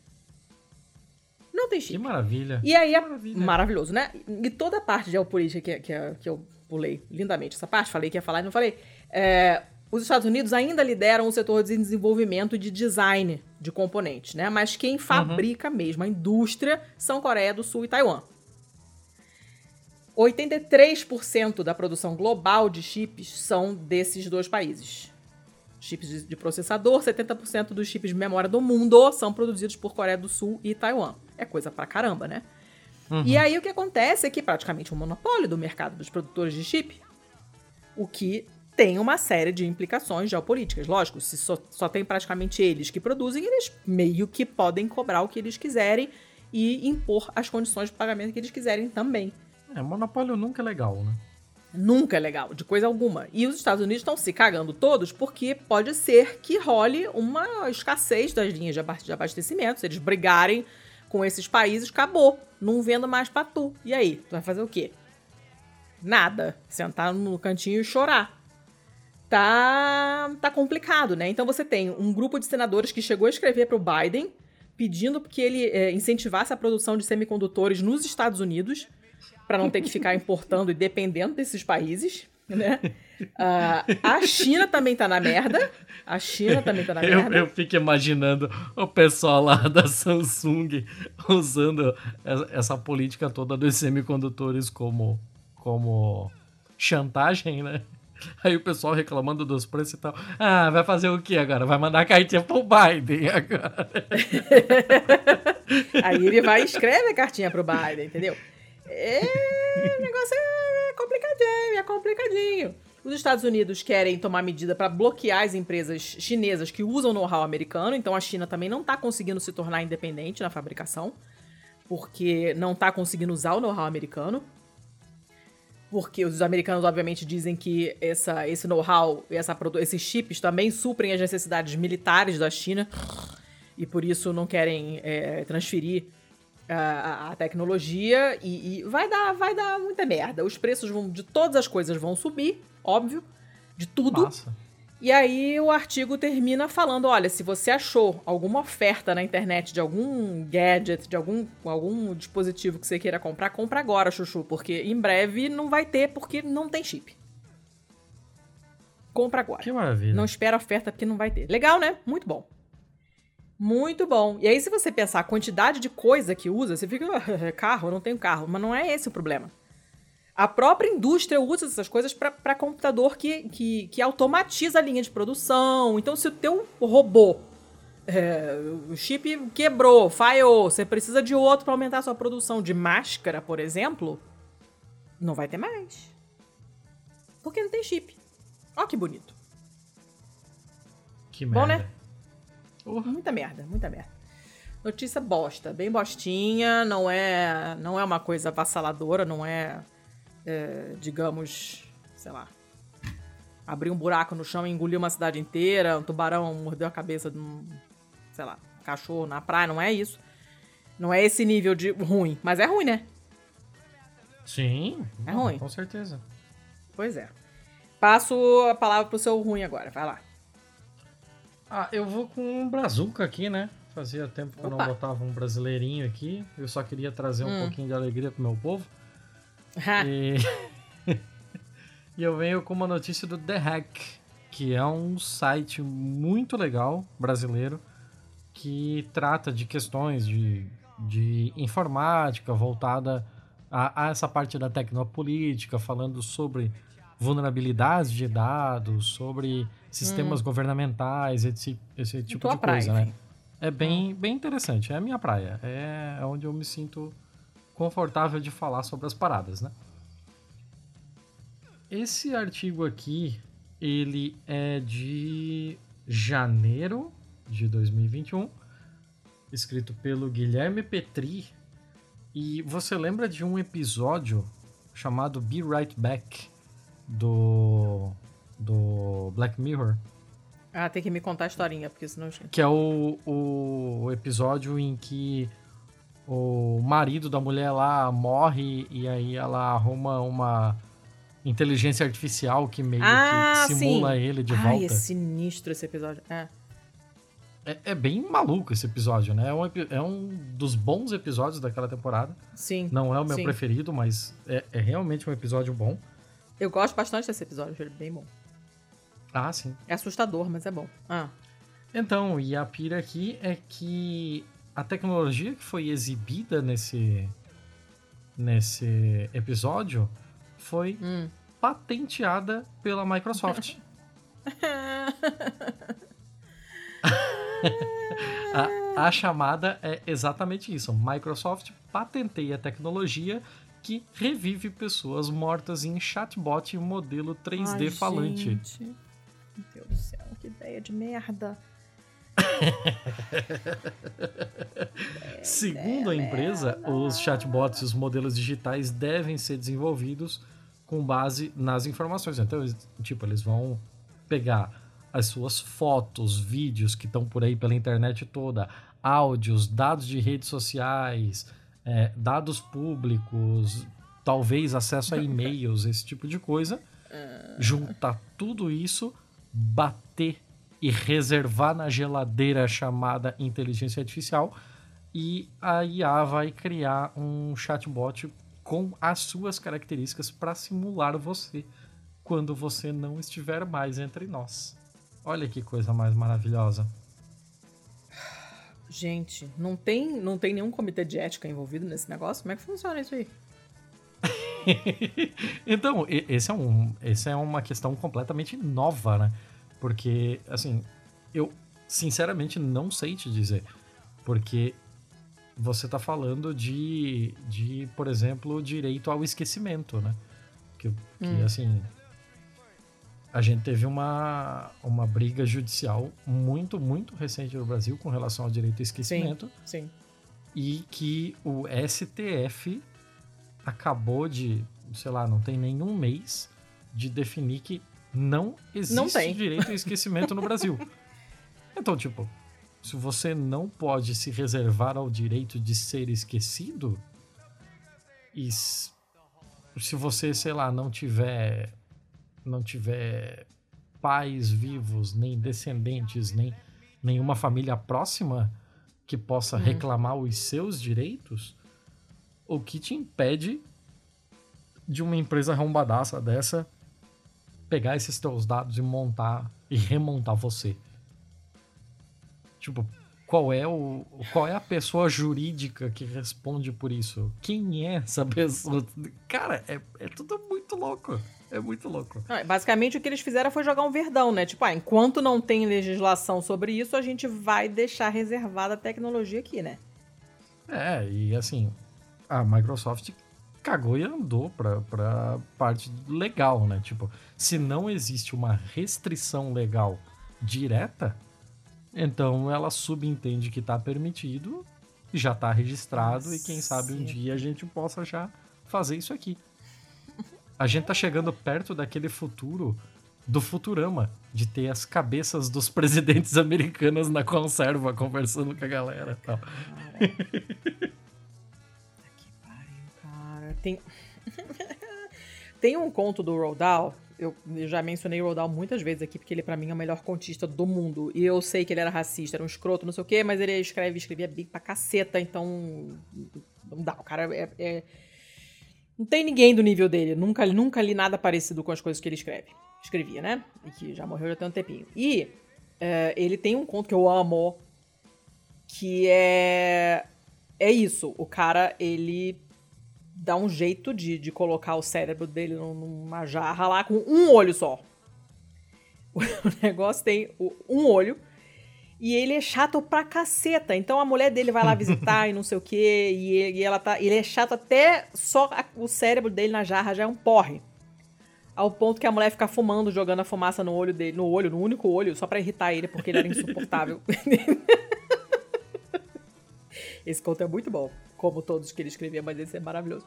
Não tem chip. Que maravilha. E aí é maravilha. maravilhoso, né? E toda a parte de geopolítica que, que, que eu pulei lindamente essa parte, falei que ia falar e não falei. É, os Estados Unidos ainda lideram o setor de desenvolvimento e de design de componentes, né? Mas quem fabrica uhum. mesmo, a indústria, são Coreia do Sul e Taiwan. 83% da produção global de chips são desses dois países. Chips de processador, 70% dos chips de memória do mundo são produzidos por Coreia do Sul e Taiwan é coisa pra caramba, né? Uhum. E aí o que acontece é que praticamente um monopólio do mercado dos produtores de chip, o que tem uma série de implicações geopolíticas. Lógico, se só, só tem praticamente eles que produzem, eles meio que podem cobrar o que eles quiserem e impor as condições de pagamento que eles quiserem também. É, monopólio nunca é legal, né? Nunca é legal, de coisa alguma. E os Estados Unidos estão se cagando todos porque pode ser que role uma escassez das linhas de abastecimento. Se eles brigarem com esses países, acabou. Não vendo mais pra tu. E aí? Tu vai fazer o quê? Nada. Sentar no cantinho e chorar. Tá, tá complicado, né? Então você tem um grupo de senadores que chegou a escrever pro Biden pedindo que ele é, incentivasse a produção de semicondutores nos Estados Unidos para não ter que ficar importando e dependendo desses países, né? Uh, a China também tá na merda. A China também tá na eu, merda. Eu fico imaginando o pessoal lá da Samsung usando essa política toda dos semicondutores como, como chantagem, né? Aí o pessoal reclamando dos preços e tal. Ah, vai fazer o que agora? Vai mandar cartinha pro Biden agora. Aí ele vai e escreve a cartinha pro Biden, entendeu? É, o negócio é complicadinho, é complicadinho. Os Estados Unidos querem tomar medida para bloquear as empresas chinesas que usam know-how americano, então a China também não está conseguindo se tornar independente na fabricação, porque não está conseguindo usar o know-how americano. Porque os americanos, obviamente, dizem que essa, esse know-how, esses chips também suprem as necessidades militares da China e por isso não querem é, transferir a, a tecnologia e, e, vai dar vai dar muita merda. Os preços vão, de todas as coisas vão subir, óbvio, de tudo. Massa. E aí o artigo termina falando, olha, se você achou alguma oferta na internet de algum gadget, de algum, algum dispositivo que você queira comprar, compra agora, chuchu, porque em breve não vai ter porque não tem chip. Compra agora. Que maravilha. Não espera oferta porque não vai ter. Legal, né? Muito bom. Muito bom. E aí, se você pensar a quantidade de coisa que usa, você fica, ah, carro, eu não tenho carro. Mas não é esse o problema. A própria indústria usa essas coisas para computador que, que, que, automatiza a linha de produção. Então, se o teu robô, é, o chip quebrou, falhou, você precisa de outro para aumentar a sua produção de máscara, por exemplo, não vai ter mais. Porque não tem chip. Ó que bonito. Que merda. Bom, né? Uh. Muita merda, muita merda. Notícia bosta, bem bostinha, não é, não é uma coisa avassaladora, não é, é digamos, sei lá, abrir um buraco no chão e engolir uma cidade inteira, um tubarão mordeu a cabeça de um, sei lá, cachorro na praia, não é isso. Não é esse nível de ruim, mas é ruim, né? Sim. É ruim. Com certeza. Pois é. Passo a palavra pro seu ruim agora, vai lá. Ah, eu vou com um brazuca aqui, né? Fazia tempo que Opa. eu não botava um brasileirinho aqui. Eu só queria trazer um hum. pouquinho de alegria pro meu povo. e... e eu venho com uma notícia do The Hack, que é um site muito legal brasileiro que trata de questões de, de informática voltada a, a essa parte da tecnopolítica, falando sobre vulnerabilidades de dados, sobre sistemas hum. governamentais, esse, esse tipo de praia, coisa, né? É bem, hum. bem interessante, é a minha praia. É onde eu me sinto confortável de falar sobre as paradas, né? Esse artigo aqui, ele é de janeiro de 2021, escrito pelo Guilherme Petri. E você lembra de um episódio chamado Be Right Back do do Black Mirror. Ah, tem que me contar a historinha, porque senão... Que é o, o episódio em que o marido da mulher lá morre e aí ela arruma uma inteligência artificial que meio ah, que simula sim. ele de volta. Ai, é sinistro esse episódio. É. É, é bem maluco esse episódio, né? É um, é um dos bons episódios daquela temporada. Sim. Não é o meu sim. preferido, mas é, é realmente um episódio bom. Eu gosto bastante desse episódio, ele é bem bom. Ah, sim. É assustador, mas é bom. Ah. Então, e a pira aqui é que a tecnologia que foi exibida nesse, nesse episódio foi hum. patenteada pela Microsoft. a, a, chamada é exatamente isso. Microsoft patenteia a tecnologia que revive pessoas mortas em chatbot modelo 3D Ai, falante. Gente. Meu Deus do céu, que ideia de merda. Segundo a empresa, os chatbots e os modelos digitais devem ser desenvolvidos com base nas informações. Então, tipo, eles vão pegar as suas fotos, vídeos que estão por aí pela internet toda, áudios, dados de redes sociais, é, dados públicos, talvez acesso a e-mails, esse tipo de coisa, juntar tudo isso, bater e reservar na geladeira chamada inteligência artificial e a IA vai criar um chatbot com as suas características para simular você quando você não estiver mais entre nós. Olha que coisa mais maravilhosa. Gente, não tem, não tem nenhum comitê de ética envolvido nesse negócio? Como é que funciona isso aí? então, esse é, um, esse é uma questão completamente nova, né? Porque, assim, eu sinceramente não sei te dizer. Porque você está falando de, de, por exemplo, direito ao esquecimento, né? Que, que hum. assim, a gente teve uma, uma briga judicial muito, muito recente no Brasil com relação ao direito ao esquecimento. Sim, sim. E que o STF acabou de, sei lá, não tem nenhum mês de definir que não existe não direito ao esquecimento no Brasil. Então, tipo, se você não pode se reservar ao direito de ser esquecido, e se você, sei lá, não tiver não tiver pais vivos, nem descendentes, nem nenhuma família próxima que possa uhum. reclamar os seus direitos, o que te impede de uma empresa arrombadaça dessa pegar esses teus dados e montar e remontar você? Tipo, qual é o qual é a pessoa jurídica que responde por isso? Quem é essa pessoa? Cara, é, é tudo muito louco. É muito louco. É, basicamente, o que eles fizeram foi jogar um verdão, né? Tipo, ah, enquanto não tem legislação sobre isso, a gente vai deixar reservada a tecnologia aqui, né? É, e assim, a Microsoft cagou e andou pra, pra parte legal, né? Tipo, se não existe uma restrição legal direta, então ela subentende que tá permitido, já tá registrado Nossa. e quem sabe um dia a gente possa já fazer isso aqui. A gente tá chegando perto daquele futuro do Futurama, de ter as cabeças dos presidentes americanos na conserva conversando com a galera e tal. Tem. Tem um conto do Rodal, eu já mencionei o Rodal muitas vezes aqui, porque ele para mim é o melhor contista do mundo. E eu sei que ele era racista, era um escroto, não sei o quê, mas ele escreve, escrevia bem pra caceta, então. Não dá. O cara é, é não tem ninguém do nível dele. Nunca, nunca li nada parecido com as coisas que ele escreve. Escrevia, né? E que já morreu já tem um tempinho. E é, ele tem um conto que eu amo, que é. É isso. O cara, ele dá um jeito de, de colocar o cérebro dele numa jarra lá com um olho só. O negócio tem um olho e ele é chato pra caceta. Então a mulher dele vai lá visitar e não sei o quê. E, e ela tá. Ele é chato até só a, o cérebro dele na jarra já é um porre. Ao ponto que a mulher fica fumando, jogando a fumaça no olho dele, no olho, no único olho, só para irritar ele, porque ele era insuportável. esse conto é muito bom, como todos que ele escrevia, mas esse é maravilhoso.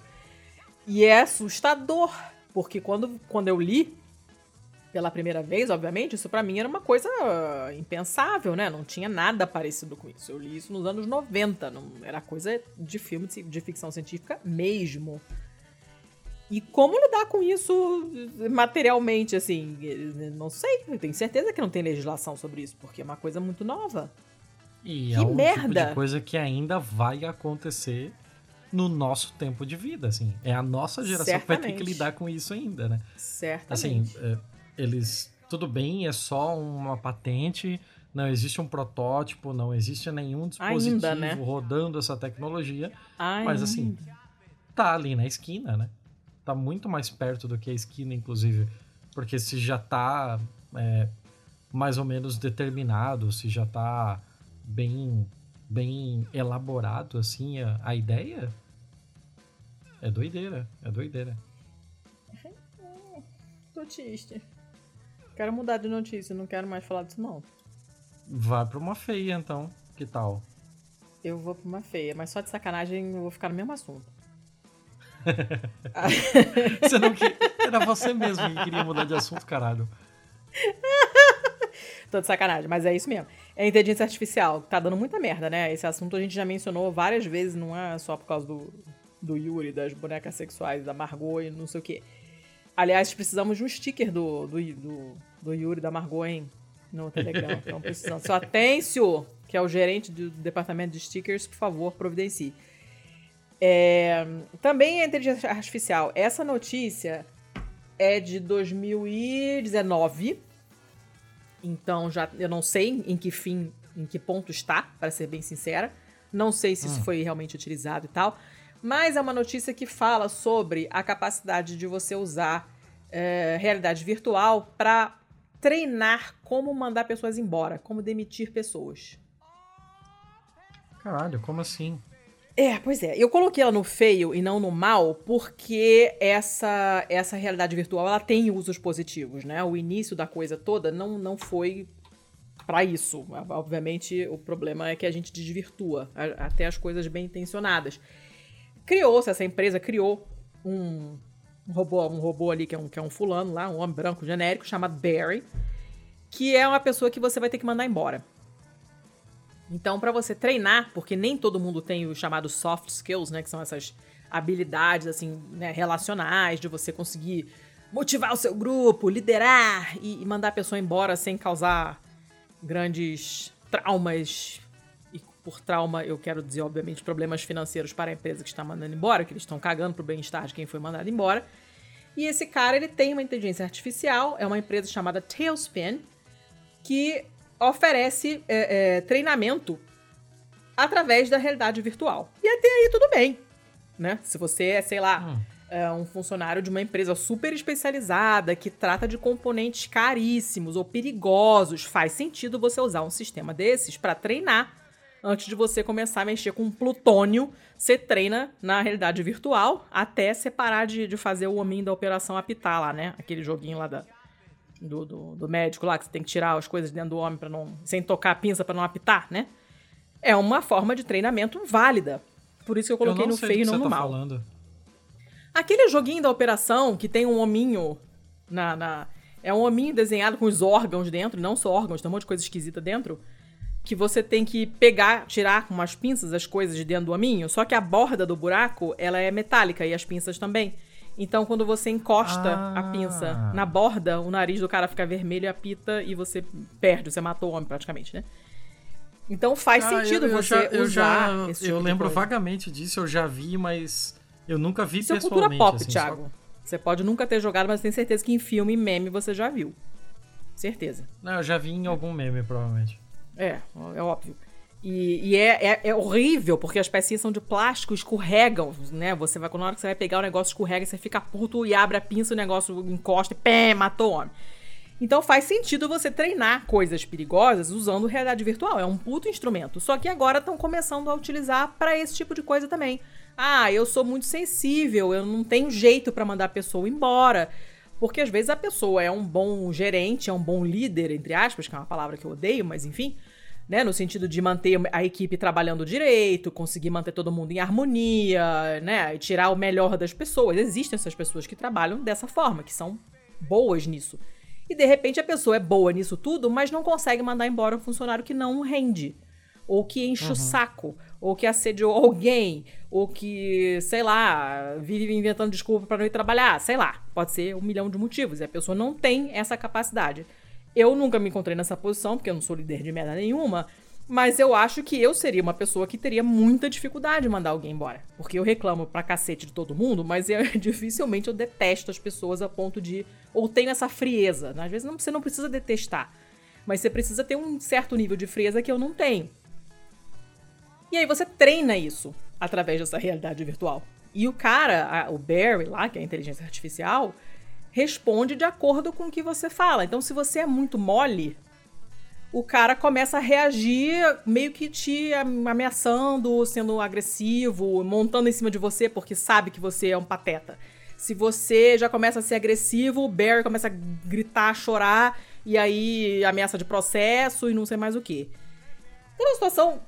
E é assustador, porque quando, quando eu li, pela primeira vez, obviamente, isso para mim era uma coisa impensável, né? Não tinha nada parecido com isso. Eu li isso nos anos 90, não era coisa de filme de ficção científica mesmo. E como lidar com isso materialmente, assim? Não sei, eu tenho certeza que não tem legislação sobre isso, porque é uma coisa muito nova. E que é um merda! Tipo de coisa que ainda vai acontecer no nosso tempo de vida, assim. É a nossa geração Certamente. que vai ter que lidar com isso ainda, né? Certamente. Assim, é, eles. Tudo bem, é só uma patente, não existe um protótipo, não existe nenhum dispositivo Ainda, né? rodando essa tecnologia. Ainda. Mas assim, tá ali na esquina, né? Tá muito mais perto do que a esquina, inclusive. Porque se já tá é, mais ou menos determinado, se já tá bem, bem elaborado, assim, a, a ideia, é doideira, é doideira. Tô triste. Quero mudar de notícia, não quero mais falar disso não. Vai pra uma feia então, que tal? Eu vou pra uma feia, mas só de sacanagem eu vou ficar no mesmo assunto. Você não quer... Era você mesmo que queria mudar de assunto, caralho. Tô de sacanagem, mas é isso mesmo. É inteligência artificial. Tá dando muita merda, né? Esse assunto a gente já mencionou várias vezes, não é só por causa do, do Yuri, das bonecas sexuais, da Margot e não sei o quê. Aliás, precisamos de um sticker do, do, do, do Yuri, da Margot, hein? No Telegram. Então precisamos. Seu Atêncio, que é o gerente do departamento de stickers, por favor, providencie. É, também a inteligência artificial. Essa notícia é de 2019. Então já eu não sei em que fim, em que ponto está, para ser bem sincera. Não sei se isso hum. foi realmente utilizado e tal. Mas é uma notícia que fala sobre a capacidade de você usar é, realidade virtual para treinar como mandar pessoas embora, como demitir pessoas. Caralho, como assim? É, pois é. Eu coloquei ela no feio e não no mal, porque essa essa realidade virtual ela tem usos positivos, né? O início da coisa toda não, não foi para isso. Obviamente, o problema é que a gente desvirtua até as coisas bem intencionadas. Criou-se, essa empresa criou um, um, robô, um robô ali que é um, que é um fulano lá, um homem branco genérico, chamado Barry, que é uma pessoa que você vai ter que mandar embora. Então, para você treinar, porque nem todo mundo tem os chamados soft skills, né, que são essas habilidades assim, né, relacionais de você conseguir motivar o seu grupo, liderar e, e mandar a pessoa embora sem causar grandes traumas. E por trauma eu quero dizer, obviamente, problemas financeiros para a empresa que está mandando embora, que eles estão cagando pro bem-estar de quem foi mandado embora. E esse cara, ele tem uma inteligência artificial, é uma empresa chamada Tailspin, que oferece é, é, treinamento através da realidade virtual. E até aí tudo bem, né? Se você é, sei lá, hum. é um funcionário de uma empresa super especializada que trata de componentes caríssimos ou perigosos, faz sentido você usar um sistema desses para treinar. Antes de você começar a mexer com plutônio, você treina na realidade virtual até separar de, de fazer o homem da operação apitar lá, né? Aquele joguinho lá da, do, do, do, médico lá, que você tem que tirar as coisas dentro do homem para não. sem tocar a pinça para não apitar, né? É uma forma de treinamento válida. Por isso que eu coloquei eu no feio e não no tá mal. Falando. Aquele joguinho da operação que tem um hominho na, na, É um hominho desenhado com os órgãos dentro, não só órgãos, tem um monte de coisa esquisita dentro. Que você tem que pegar, tirar com umas pinças as coisas de dentro do hominho, só que a borda do buraco ela é metálica e as pinças também. Então, quando você encosta ah. a pinça na borda, o nariz do cara fica vermelho e apita e você perde, você matou o homem praticamente, né? Então faz ah, sentido eu, eu você já, eu usar já, esse tipo Eu lembro vagamente disso, eu já vi, mas eu nunca vi Isso pessoalmente. Isso é cultura pop, assim, Thiago. Só... Você pode nunca ter jogado, mas tenho certeza que em filme e meme você já viu. Certeza. Não, eu já vi em algum meme, provavelmente. É, é óbvio. E, e é, é, é, horrível, porque as pecinhas são de plástico, escorregam, né? Você vai, na hora que você vai pegar o negócio, escorrega, você fica puto e abre a pinça, o negócio encosta e pé, matou o homem. Então faz sentido você treinar coisas perigosas usando realidade virtual. É um puto instrumento. Só que agora estão começando a utilizar para esse tipo de coisa também. Ah, eu sou muito sensível, eu não tenho jeito para mandar a pessoa embora. Porque às vezes a pessoa é um bom gerente, é um bom líder, entre aspas, que é uma palavra que eu odeio, mas enfim né? No sentido de manter a equipe trabalhando direito, conseguir manter todo mundo em harmonia, né? E tirar o melhor das pessoas. Existem essas pessoas que trabalham dessa forma, que são boas nisso. E de repente a pessoa é boa nisso tudo, mas não consegue mandar embora um funcionário que não rende. Ou que enche uhum. o saco, ou que assediou alguém, ou que, sei lá, vive inventando desculpa para não ir trabalhar, sei lá. Pode ser um milhão de motivos. E a pessoa não tem essa capacidade. Eu nunca me encontrei nessa posição, porque eu não sou líder de merda nenhuma. Mas eu acho que eu seria uma pessoa que teria muita dificuldade em mandar alguém embora. Porque eu reclamo pra cacete de todo mundo, mas eu, dificilmente eu detesto as pessoas a ponto de. Ou tenho essa frieza. Às vezes não, você não precisa detestar. Mas você precisa ter um certo nível de frieza que eu não tenho. E aí você treina isso através dessa realidade virtual. E o cara, a, o Barry lá, que é a inteligência artificial, responde de acordo com o que você fala. Então, se você é muito mole, o cara começa a reagir meio que te ameaçando, sendo agressivo, montando em cima de você porque sabe que você é um pateta. Se você já começa a ser agressivo, o Barry começa a gritar, chorar, e aí ameaça de processo e não sei mais o que. É uma situação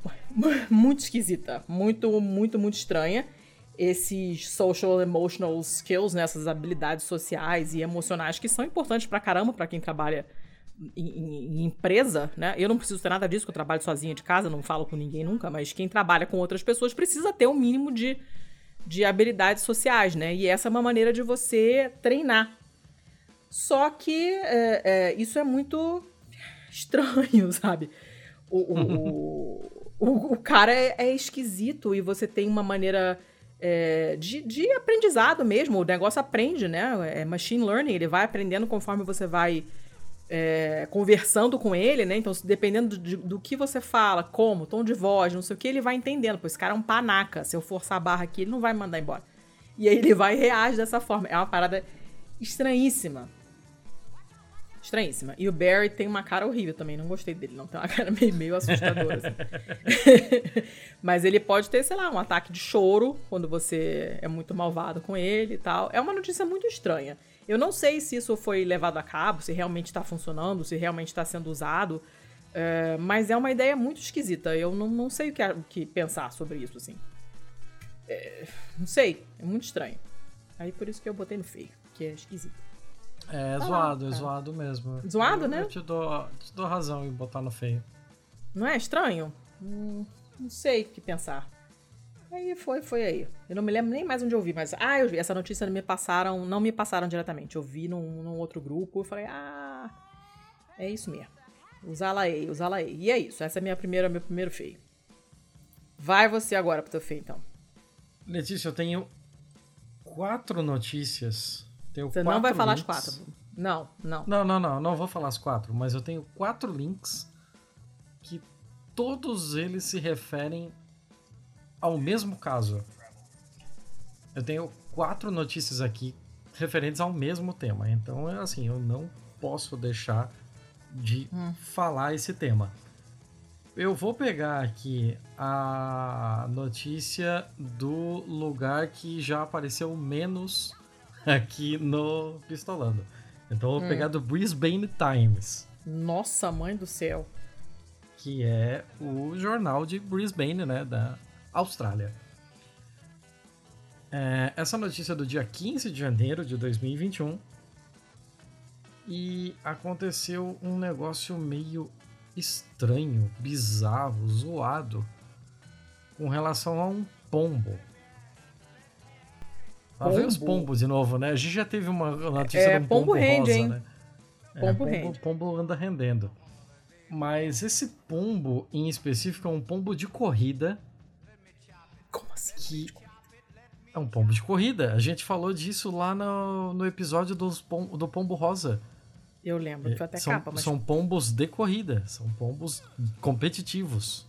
muito esquisita, muito, muito, muito estranha. Esses social emotional skills, né, essas habilidades sociais e emocionais que são importantes pra caramba para quem trabalha em, em, em, empresa, né? Eu não preciso ter nada disso, que eu trabalho sozinha de casa, não falo com ninguém nunca, mas quem trabalha com outras pessoas precisa ter um mínimo de, de habilidades sociais, né? E essa é uma maneira de você treinar. Só que é, é, isso é muito estranho, sabe? O, o, o, o cara é, é, esquisito e você tem uma maneira é, de, de aprendizado mesmo. O negócio aprende, né? É machine learning, ele vai aprendendo conforme você vai é, conversando com ele, né? Então, dependendo do, do, que você fala, como, tom de voz, não sei o que, ele vai entendendo. Pô, esse cara é um panaca. Se eu forçar a barra aqui, ele não vai me mandar embora. E aí ele vai e reage dessa forma. É uma parada estranhíssima. Estranhíssima. E o Barry tem uma cara horrível também. Não gostei dele, não. Tem uma cara meio, meio assustadora. assim. Mas ele pode ter, sei lá, um ataque de choro quando você é muito malvado com ele e tal. É uma notícia muito estranha. Eu não sei se isso foi levado a cabo, se realmente está funcionando, se realmente está sendo usado, é, mas é uma ideia muito esquisita. Eu não, não sei o que, o que pensar sobre isso, assim. É, não sei, é muito estranho. Aí por isso que eu botei no feio, que é esquisito. É, é zoado, é zoado mesmo. Zoado, eu, né? Eu te dou, te dou razão em botar no feio. Não é estranho? Hum, não sei o que pensar. Aí foi, foi aí. Eu não me lembro nem mais onde eu vi, mas ah, eu vi. Essa notícia me passaram, não me passaram diretamente. Eu vi num, num outro grupo e falei, ah, é isso mesmo. Usá-la aí, usá-la aí. E é isso. Essa é minha primeira, meu primeiro feio. Vai você agora pro teu feio, então. Letícia, eu tenho quatro notícias. Tenho você não vai falar links. as quatro. Não, não. Não, não, não. Não vou falar as quatro, mas eu tenho quatro links que todos eles se referem ao mesmo caso. Eu tenho quatro notícias aqui referentes ao mesmo tema. Então, é assim, eu não posso deixar de hum. falar esse tema. Eu vou pegar aqui a notícia do lugar que já apareceu menos aqui no Pistolando. Então, eu vou hum. pegar do Brisbane Times. Nossa, mãe do céu. Que é o jornal de Brisbane, né? Da, Austrália. É, essa notícia é do dia 15 de janeiro de 2021 e aconteceu um negócio meio estranho, bizarro, zoado com relação a um pombo. Lá vem os pombos de novo, né? A gente já teve uma notícia é, de um pombo, pombo rende, rosa, hein? né? Pombo, é, pombo rende. pombo anda rendendo. Mas esse pombo em específico é um pombo de corrida como assim? Que é um pombo de corrida. A gente falou disso lá no, no episódio dos pom, do Pombo Rosa. Eu lembro, foi até são, capa, mas... São pombos de corrida, são pombos competitivos.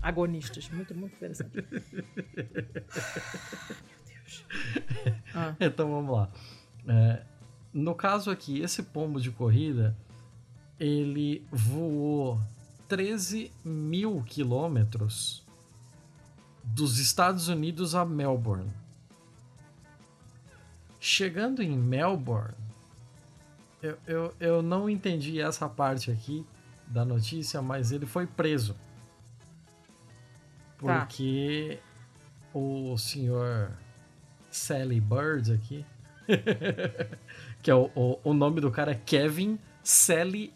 Agonistas, muito, muito interessante. Ah. Então vamos lá. É, no caso aqui, esse pombo de corrida, ele voou 13 mil quilômetros dos Estados Unidos a Melbourne. Chegando em Melbourne, eu, eu, eu não entendi essa parte aqui da notícia, mas ele foi preso. Tá. Porque tá. o senhor Sally Bird aqui, que é o, o, o, nome do cara é Kevin Sally,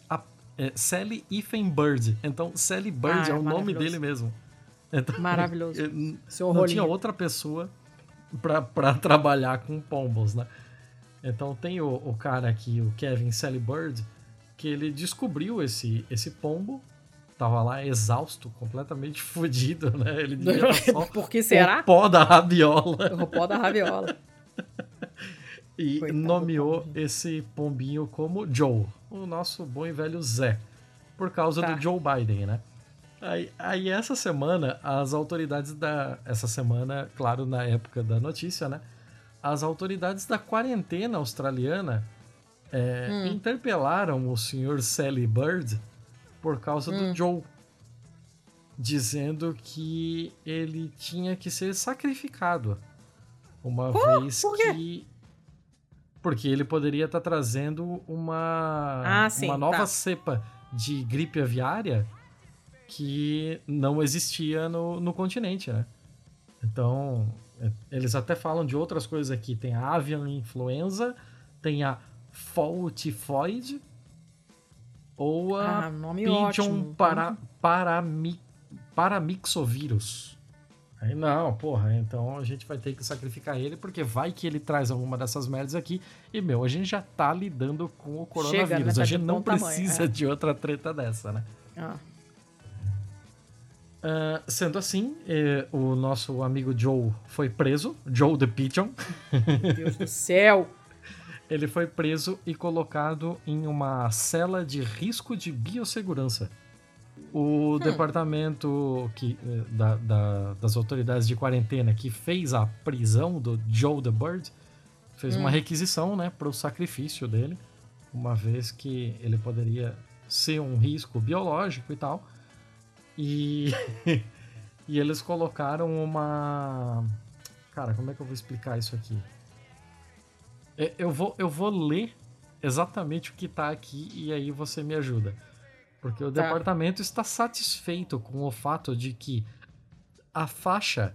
é, Sally Ethan Bird. Então, Sally Bird ah, é, é o nome dele mesmo. Então, Maravilhoso. Seu não tinha outra pessoa para trabalhar com pombos, né? Então tem o, o cara aqui, o Kevin Sallybird, que ele descobriu esse, esse pombo, tava lá exausto, completamente fodido, né? Ele devia só Por que será? O pó da rabiola. O pó da rabiola. e Coitado nomeou esse pombinho como Joe, o nosso bom e velho Zé, por causa tá. do Joe Biden, né? Aí, aí, essa semana, as autoridades da. Essa semana, claro, na época da notícia, né? As autoridades da quarentena australiana é, hum. interpelaram o senhor Sally Bird por causa hum. do Joe. Dizendo que ele tinha que ser sacrificado. Uma oh, vez que. Porque ele poderia estar tá trazendo uma, ah, uma nova tá. cepa de gripe aviária que não existia no, no continente, né? Então, Eles até falam de outras coisas aqui. Tem a avian influenza, tem a fall ou a Ah, nome pigeon para, parami, paramixovírus. Aí não, porra, então a gente vai ter que sacrificar ele, porque vai que ele traz alguma dessas merdas aqui. E, meu, a gente já tá lidando com o coronavírus. né? Tá a de gente não bom tamanho, precisa é. de outra treta dessa, né? Ah, Ah, sendo assim, eh, o nosso amigo Joe foi preso, Joe the Pigeon. meu Deus do céu. Ele foi preso e colocado em uma cela de risco de biossegurança. O departamento que, eh, da- da- das autoridades de quarentena que fez a prisão do Joe the Bird fez uma requisição né, para o sacrifício dele, uma vez que ele poderia ser um risco biológico e tal. E, e eles colocaram uma. Cara, como é que eu vou explicar isso aqui? É, Eu vou, eu vou ler exatamente o que tá aqui e aí você me ajuda. Porque o Tá. departamento está satisfeito com o fato de que a faixa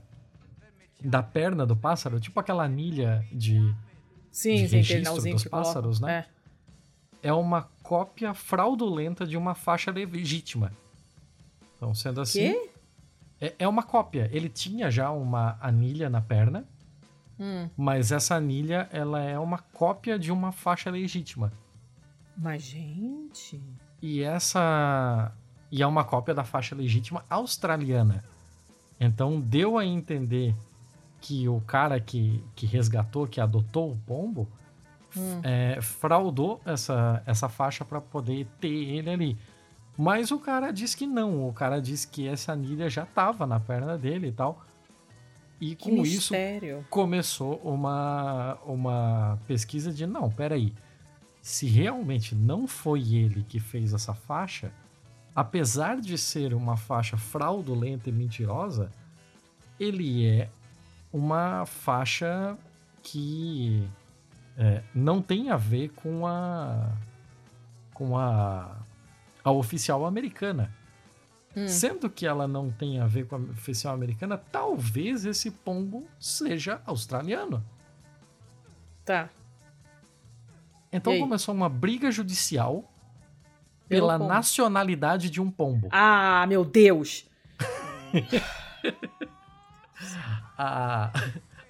da perna do pássaro, tipo aquela anilha de. Sim, De sim, registro dos que coloca. pássaros, né? É. é uma cópia fraudulenta de uma faixa legítima. Então, sendo assim. Quê? É, é uma cópia. Ele tinha já uma anilha na perna, Hum, mas essa anilha ela é uma cópia de uma faixa legítima. mas, gente. E essa. E é uma cópia da faixa legítima australiana. Então deu a entender que o cara que, que resgatou, que adotou o pombo, Hum. é, fraudou essa, essa faixa para poder ter ele ali. Mas o cara disse que não. O cara disse que essa anilha já tava na perna dele e tal. E Que com isso mistério. começou uma, uma pesquisa de não, peraí. Se realmente não foi ele que fez essa faixa, apesar de ser uma faixa fraudulenta e mentirosa, ele é uma faixa que é, não tem a ver com a com a, a oficial americana. Hum. Sendo que ela não tem a ver com a oficial americana, talvez esse pombo seja australiano. Tá. Então começou uma briga judicial Pelo pela pombo. nacionalidade de um pombo. Ah, meu Deus. A,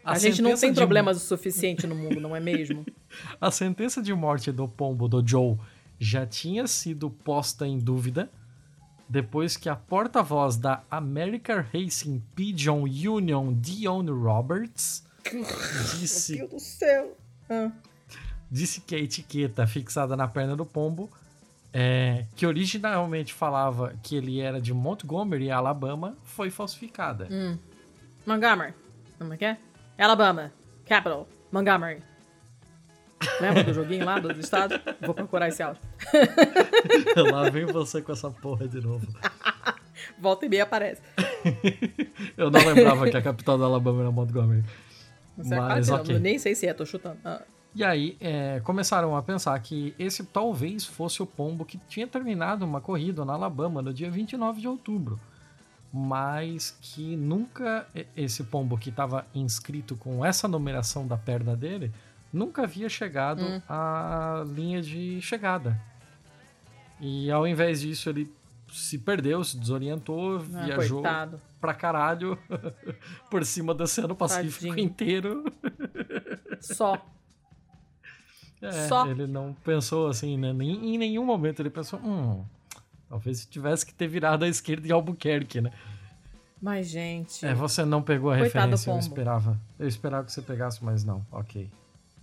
A, gente não tem de- problemas o suficiente no mundo, não é mesmo? A sentença de morte do pombo do Joe já tinha sido posta em dúvida depois que a porta-voz da American Racing Pigeon Union, Dion Roberts, disse Meu Deus do céu. Ah. disse que a etiqueta fixada na perna do pombo, é, que originalmente falava que ele era de Montgomery, Alabama, foi falsificada. Hum. Montgomery. Como é que é? Alabama. Capital. Montgomery. Lembra do joguinho lá do, do estado? Vou procurar esse áudio. Lá vem você com essa porra de novo. Volta e meia aparece. Eu não lembrava que a capital da Alabama era Montgomery. É Mas, não, ok. Nem sei se é, tô chutando. Ah. E aí, é, começaram a pensar que esse talvez fosse o pombo que tinha terminado uma corrida na Alabama no dia 29 de outubro. Mas que nunca esse pombo que estava inscrito com essa numeração da perna dele nunca havia chegado Hum. à linha de chegada. E ao invés disso, ele se perdeu, se desorientou, Ah, viajou coitado. pra caralho por cima do Oceano Pacífico Tadinho. inteiro. Só. É, Só. ele não pensou assim, né? Nem, em nenhum momento ele pensou, hum, talvez tivesse que ter virado à esquerda em Albuquerque, né? Mas, gente. É, você não pegou a referência, eu esperava. Eu esperava que você pegasse, mas não, ok.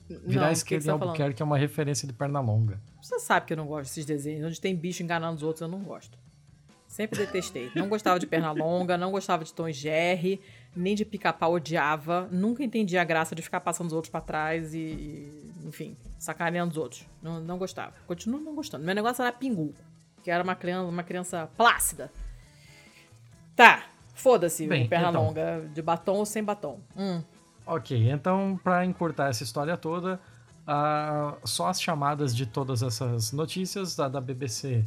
Não, Virar à o que que esquerda em tá falando? Albuquerque é uma referência de perna longa. Você sabe que eu não gosto desses desenhos. Onde tem bicho enganando os outros, eu não gosto. Sempre detestei. Não gostava de perna longa, não gostava de Tom Jerry, nem de pica-pau, odiava. Nunca entendi a graça de ficar passando os outros pra trás e, e, enfim, sacaneando os outros. Não, não gostava. Continuo não gostando. Meu negócio era Pingu, que era uma criança, uma criança plácida. Tá, foda-se, perna então. longa, de batom ou sem batom. Hum, Ok, então, pra encurtar essa história toda, ah, só as chamadas de todas essas notícias da, da BBC.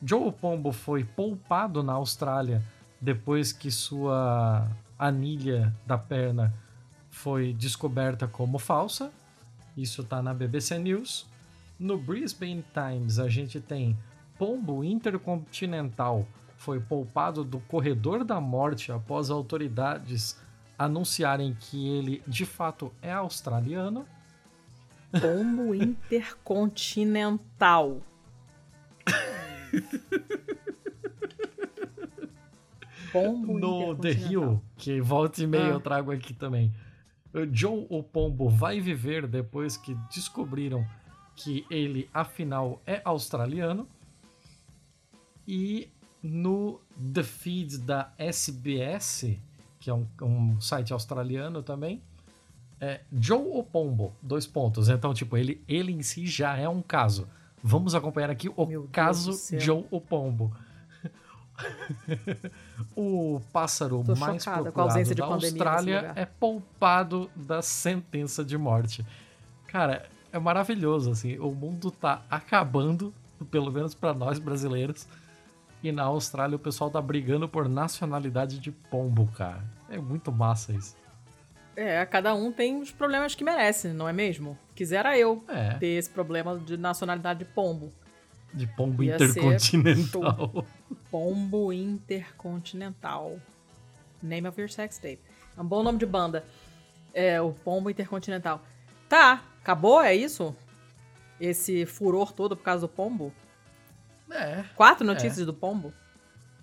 Joe Pombo foi poupado na Austrália depois que sua anilha da perna foi descoberta como falsa. Isso tá na BBC News. No Brisbane Times a gente tem pombo intercontinental foi poupado do corredor da morte após autoridades anunciarem que ele de fato é australiano. Pombo intercontinental. Pombo no The Hill, que volta e meia ah. eu trago aqui também. Joe o Pombo vai viver depois que descobriram que ele afinal é australiano. E no The Feed da SBS, que é um, um site australiano também, é Joe o Pombo, dois pontos. Então, tipo, ele, ele em si já é um caso. Vamos acompanhar aqui o Meu caso Joe o Pombo. o pássaro Tô mais procurado da Austrália é poupado da sentença de morte. Cara, é maravilhoso, assim. O mundo tá acabando, pelo menos para nós brasileiros. E na Austrália o pessoal tá brigando por nacionalidade de pombo, cara. É muito massa isso. É, cada um tem os problemas que merece, não é mesmo? Quisera eu é. ter esse problema de nacionalidade de pombo. De pombo Ia intercontinental. Pombo intercontinental. Name of your sex tape. É um bom nome de banda. É, o pombo intercontinental. Tá, acabou, é isso? Esse furor todo por causa do pombo? É. Quatro notícias é. do pombo?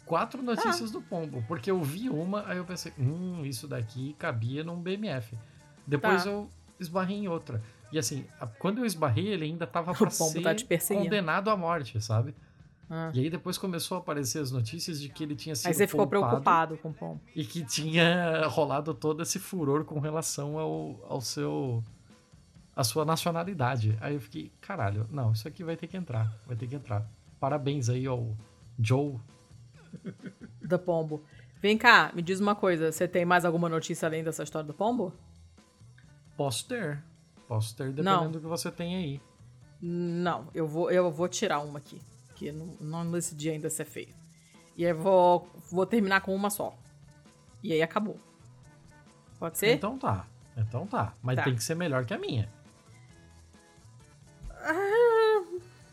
Quatro notícias ah. do pombo. Porque eu vi uma, aí eu pensei, hum, isso daqui cabia num BMF. Depois tá. eu esbarrei em outra. E assim, quando eu esbarrei, ele ainda tava pra ser tá condenado à morte, sabe? Ah. E aí depois começou a aparecer as notícias de que ele tinha sido Aí você ficou preocupado com o pombo. E que tinha rolado todo esse furor com relação ao, ao seu... a sua nacionalidade. Aí eu fiquei, caralho, não, isso aqui vai ter que entrar, vai ter que entrar. Parabéns aí ao Joe. Do Pombo. Vem cá, me diz uma coisa. Você tem mais alguma notícia além dessa história do Pombo? Posso ter. Posso ter, dependendo não. do que você tem aí. Não, eu vou, eu vou tirar uma aqui. Que não, não decidi ainda se é feio. E aí vou, vou terminar com uma só. E aí acabou. Pode ser? Então tá. Então tá. Mas tá. tem que ser melhor que a minha. Ah,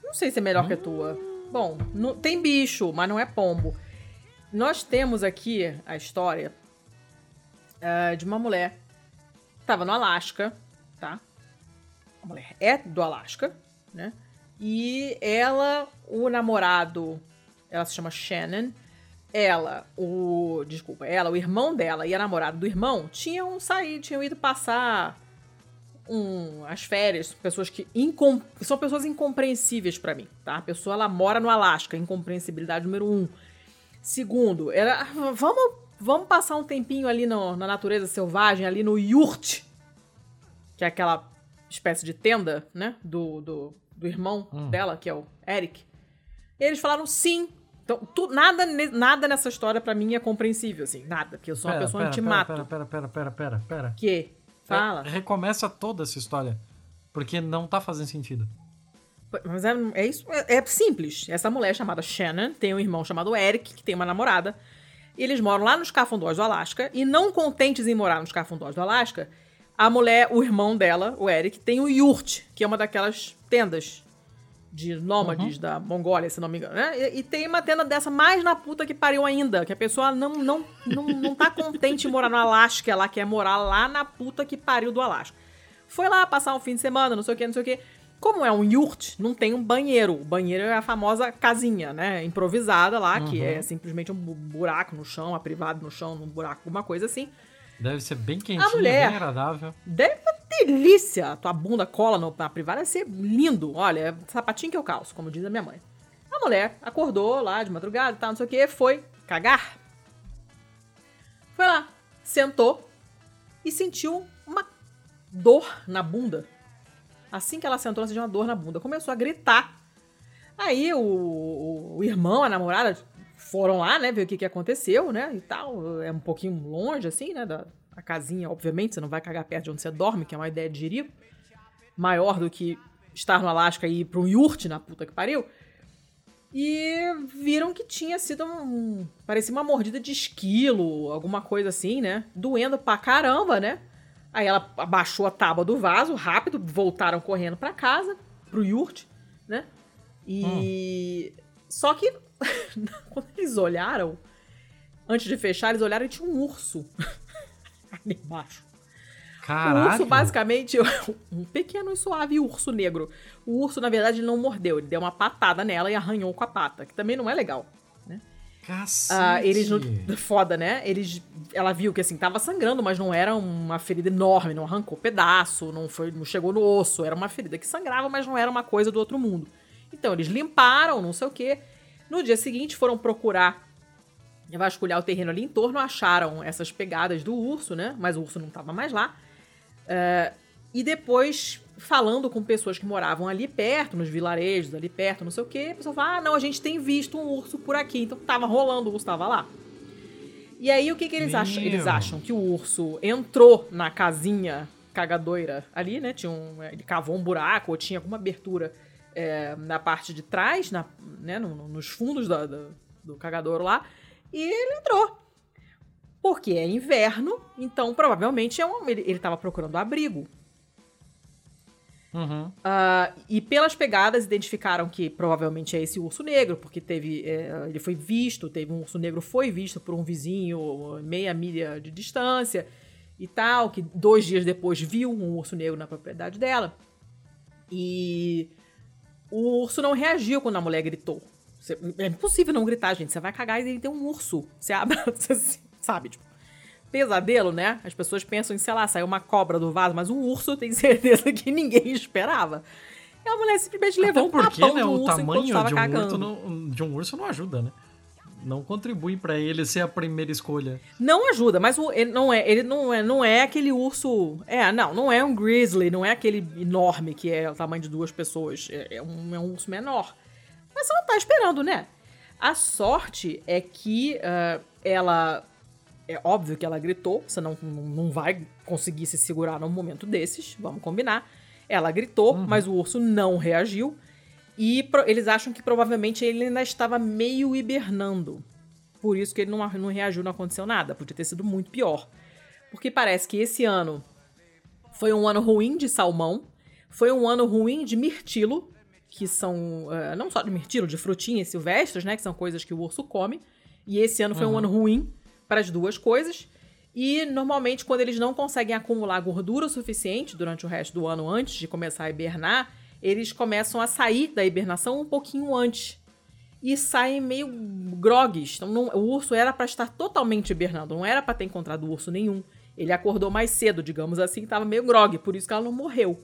não sei se é melhor hum. que a tua. Bom, tem bicho, mas não é pombo. Nós temos aqui a história uh, de uma mulher que estava no Alasca, tá? A mulher é do Alasca, né? E ela, o namorado, ela se chama Shannon. Ela, o. Desculpa, ela, o irmão dela e a namorada do irmão tinham saído, tinham ido passar um, as férias, pessoas que incom, são pessoas incompreensíveis para mim, tá? A pessoa ela mora no Alasca, incompreensibilidade número um. Segundo, ela, vamos, vamos passar um tempinho ali no, na natureza selvagem, ali no yurt, que é aquela espécie de tenda, né, do, do, do irmão hum. dela, que é o Eric. E eles falaram sim. Então, tu, nada, nada nessa história para mim é compreensível, assim, nada, porque eu sou uma pera, pessoa pera, antimato. Pera, pera, pera, pera, pera, pera. Que? Fala. É, recomeça toda essa história. Porque não tá fazendo sentido. Mas é, é isso. É, é, simples. Essa mulher chamada Shannon tem um irmão chamado Eric, que tem uma namorada. E eles moram lá nos Cafundós do Alasca. E não contentes em morar nos Cafundós do Alasca, a mulher, o irmão dela, o Eric, tem o Yurt, que é uma daquelas tendas de nômades uhum. da Mongólia, se não me engano, né? E, e, tem uma tenda dessa mais na puta que pariu ainda, que a pessoa não, não, não, não tá contente em morar no Alasca, ela quer morar lá na puta que pariu do Alasca. Foi lá passar um fim de semana, não sei o que, não sei o que. Como é um yurt, não tem um banheiro. O banheiro é a famosa casinha, né? Improvisada lá, uhum. que é simplesmente um buraco no chão, a privada no chão, num buraco, alguma coisa assim. Deve ser bem quentinho, mulher, bem agradável. Deve delícia. Tua bunda cola no, na privada, deve ser lindo. Olha, é sapatinho que eu calço, como diz a minha mãe. A mulher acordou lá de madrugada tal, não sei o que, foi cagar. Foi lá, sentou e sentiu uma dor na bunda. Assim que ela sentou, ela sentiu uma dor na bunda. Começou a gritar. Aí o, o, o irmão, a namorada, foram lá, né, ver o que, que aconteceu, né, e tal. É um pouquinho longe, assim, né, da a casinha, obviamente, você não vai cagar perto de onde você dorme, que é uma ideia de jirico. Maior do que estar no Alasca e ir pra um yurt na puta que pariu. E viram que tinha sido um. Parecia uma mordida de esquilo, alguma coisa assim, né? Doendo pra caramba, né? Aí ela abaixou a tábua do vaso, rápido, voltaram correndo para casa, pro yurt, né? E. Hum. Só que, quando eles olharam, antes de fechar, eles olharam e tinha um urso ali embaixo. Caralho. O urso, basicamente, um pequeno e suave urso negro. O urso, na verdade, ele não mordeu, ele deu uma patada nela e arranhou com a pata, que também não é legal. Né? Cacete. Ah, eles Foda, né? Eles. Ela viu que assim, tava sangrando, mas não era uma ferida enorme, não arrancou pedaço, não, foi, não chegou no osso. Era uma ferida que sangrava, mas não era uma coisa do outro mundo. Então, eles limparam, não sei o quê. No dia seguinte, foram procurar vasculhar o terreno ali em torno, acharam essas pegadas do urso, né? Mas o urso não tava mais lá. Uh, e depois, falando com pessoas que moravam ali perto, nos vilarejos ali perto, não sei o quê, a pessoa fala: ah, não, a gente tem visto um urso por aqui. Então tava rolando, o urso tava lá. E aí o que, que eles acham? Eles acham que o urso entrou na casinha cagadoira ali, né? Tinha um, ele cavou um buraco ou tinha alguma abertura é, na parte de trás, na, né? No, nos fundos do, do, do cagadouro lá, e ele entrou porque é inverno, então provavelmente é um, ele estava procurando abrigo. Uhum. Uh, e pelas pegadas identificaram que provavelmente é esse urso negro, porque teve é, ele foi visto, teve um urso negro foi visto por um vizinho meia milha de distância e tal, que dois dias depois viu um urso negro na propriedade dela. E o urso não reagiu quando a mulher gritou. É impossível não gritar, gente. Você vai cagar e tem um urso. Você abre, você sabe? Tipo, pesadelo, né? As pessoas pensam em, sei lá, saiu uma cobra do vaso, mas um urso tem certeza que ninguém esperava. E a mulher simplesmente levou Até porque, um tapão né, do urso o tamanho de um, urso não, de um urso não ajuda, né? Não contribui para ele ser a primeira escolha. Não ajuda, mas o, ele não é, ele não é, não é aquele urso. É, não, não é um grizzly, não é aquele enorme que é o tamanho de duas pessoas. É, é um, é um urso menor. Mas você não tá esperando, né? A sorte é que uh, ela é óbvio que ela gritou, você não, não vai conseguir se segurar num momento desses, vamos combinar. Ela gritou, uhum. mas o urso não reagiu. E eles acham que provavelmente ele ainda estava meio hibernando. Por isso que ele não, não reagiu, não aconteceu nada. Podia ter sido muito pior. Porque parece que esse ano foi um ano ruim de salmão, foi um ano ruim de mirtilo, que são uh, não só de mirtilo, de frutinhas silvestres, né? Que são coisas que o urso come. E esse ano foi uhum. um ano ruim para as duas coisas. E normalmente, quando eles não conseguem acumular gordura o suficiente durante o resto do ano antes de começar a hibernar, eles começam a sair da hibernação um pouquinho antes. E saem meio grogues. Então, não, o urso era para estar totalmente hibernando, não era para ter encontrado urso nenhum. Ele acordou mais cedo, digamos assim, estava meio grogue, por isso que ela não morreu.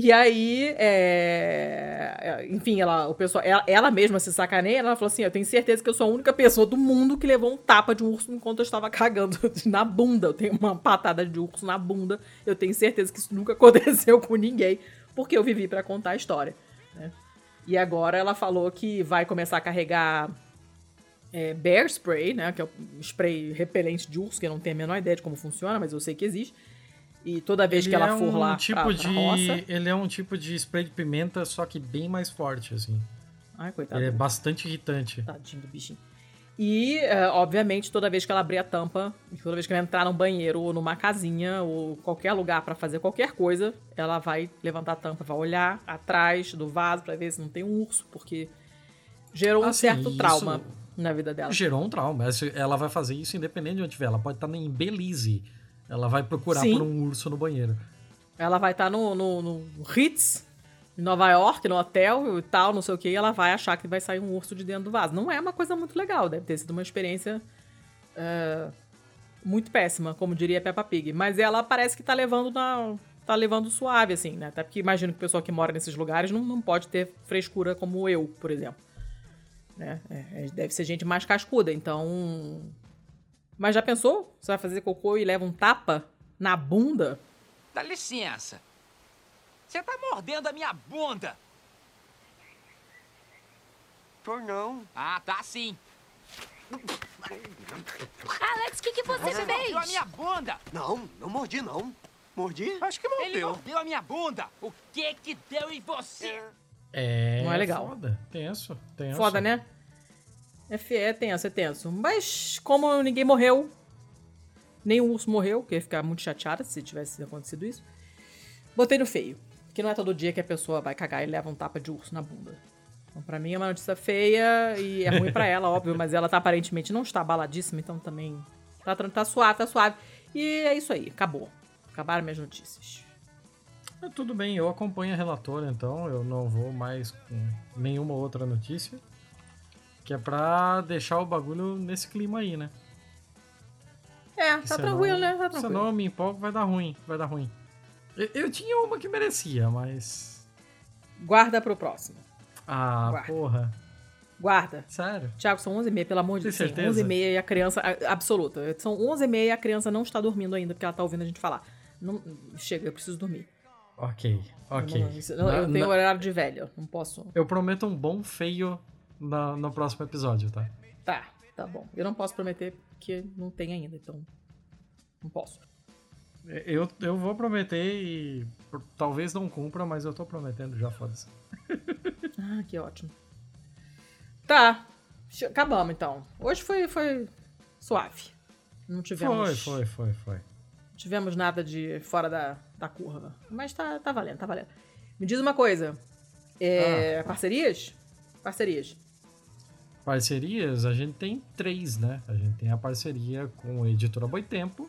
E aí, é... enfim, ela, o pessoal, ela, ela, mesma se sacaneia, ela falou assim: Eu tenho certeza que eu sou a única pessoa do mundo que levou um tapa de um urso enquanto eu estava cagando na bunda. Eu tenho uma patada de urso na bunda. Eu tenho certeza que isso nunca aconteceu com ninguém, porque eu vivi para contar a história. Né? E agora ela falou que vai começar a carregar é, bear spray, né? Que é o spray repelente de urso, que eu não tenho a menor ideia de como funciona, mas eu sei que existe. E toda vez ele que ela é for um lá tipo pra, de, pra roça... Ele é um tipo de spray de pimenta, só que bem mais forte, assim. Ai, coitado. Ele é bastante irritante. Tadinho do bichinho. E, uh, obviamente, toda vez que ela abrir a tampa, toda vez que ela entrar num banheiro ou numa casinha ou qualquer lugar para fazer qualquer coisa, ela vai levantar a tampa, vai olhar atrás do vaso para ver se não tem um urso, porque gerou um certo trauma na vida dela. Gerou um trauma. Ela vai fazer isso independente de onde estiver. Ela pode estar em Belize ela vai procurar Sim. por um urso no banheiro. Ela vai estar tá no, no, no Ritz, em Nova York, no hotel e tal, não sei o que, e ela vai achar que vai sair um urso de dentro do vaso. Não é uma coisa muito legal, deve ter sido uma experiência uh, muito péssima, como diria Peppa Pig. Mas ela parece que tá levando na. tá levando suave, assim, né? Até porque imagino que o pessoal que mora nesses lugares não, não pode ter frescura como eu, por exemplo. Né? É, é deve ser gente mais cascuda, então mas já pensou? Você vai fazer cocô e leva um tapa na bunda? Dá licença. Você tá mordendo a minha bunda. Tô não. Ah, tá sim. Alex, o que, que você, você fez? mordeu a minha bunda. Não, não mordi não. Mordi? Acho que mordeu. Ele mordeu a minha bunda. O que que deu em você? É... Não é legal. Foda. Tenso, tenso. Foda, né? É, tenso, é tenso. Mas como ninguém morreu, Nem o urso morreu, que ia ficar muito chateada se tivesse acontecido isso. Botei no feio, que não é todo dia que a pessoa vai cagar e leva um tapa de urso na bunda. Então, pra mim é uma notícia feia e é ruim pra ela, óbvio, mas ela tá aparentemente não está abaladíssima, então também tá, tá suave, tá suave. E é isso aí, acabou. Acabaram minhas notícias. É, tudo bem, eu acompanho a relatora, então eu não vou mais com nenhuma outra notícia. Que é pra deixar o bagulho nesse clima aí, né? É, tá Senão- tranquilo, né? Tá tranquilo. Senão eu me empolgo, vai dar ruim, vai dar ruim. Eu, eu tinha uma que merecia, mas. Guarda pro próximo. Ah, Guarda. porra. Guarda. Sério? Tiago, são 11h30, pelo amor de Tem Deus. Sim, certeza? 11h30 e a criança. a- Absoluta. São 11h30 e a criança não está dormindo ainda, porque ela tá ouvindo a gente falar. Não, chega, eu preciso dormir. Ok, ok. Não, não, Na- eu tenho na- horário de velho, não posso. eu prometo um bom feio na- no próximo episódio, tá? Tá, tá bom. Eu não posso prometer porque não tem ainda, então. Não posso. Eu, eu vou prometer e talvez não cumpra, mas eu tô prometendo já, foda-se. Ah, que ótimo. Tá. Acabamos então. Hoje foi, foi suave. Não tivemos. Foi, foi, foi, foi. tivemos nada de fora da, da curva. Mas tá, tá valendo, tá valendo. Me diz uma coisa. É, Parcerias? Parcerias. Parcerias, a gente tem três, né? A gente tem a parceria com a editora Boitempo,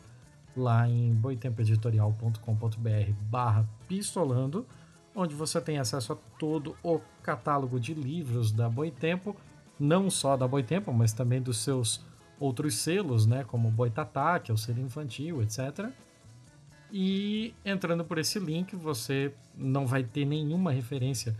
lá em boitempoeditorial.com.br barra pistolando, onde você tem acesso a todo o catálogo de livros da Boitempo, não só da Boitempo, mas também dos seus outros selos, né? Como Boitatá, que é o selo infantil, etc. E entrando por esse link, você não vai ter nenhuma referência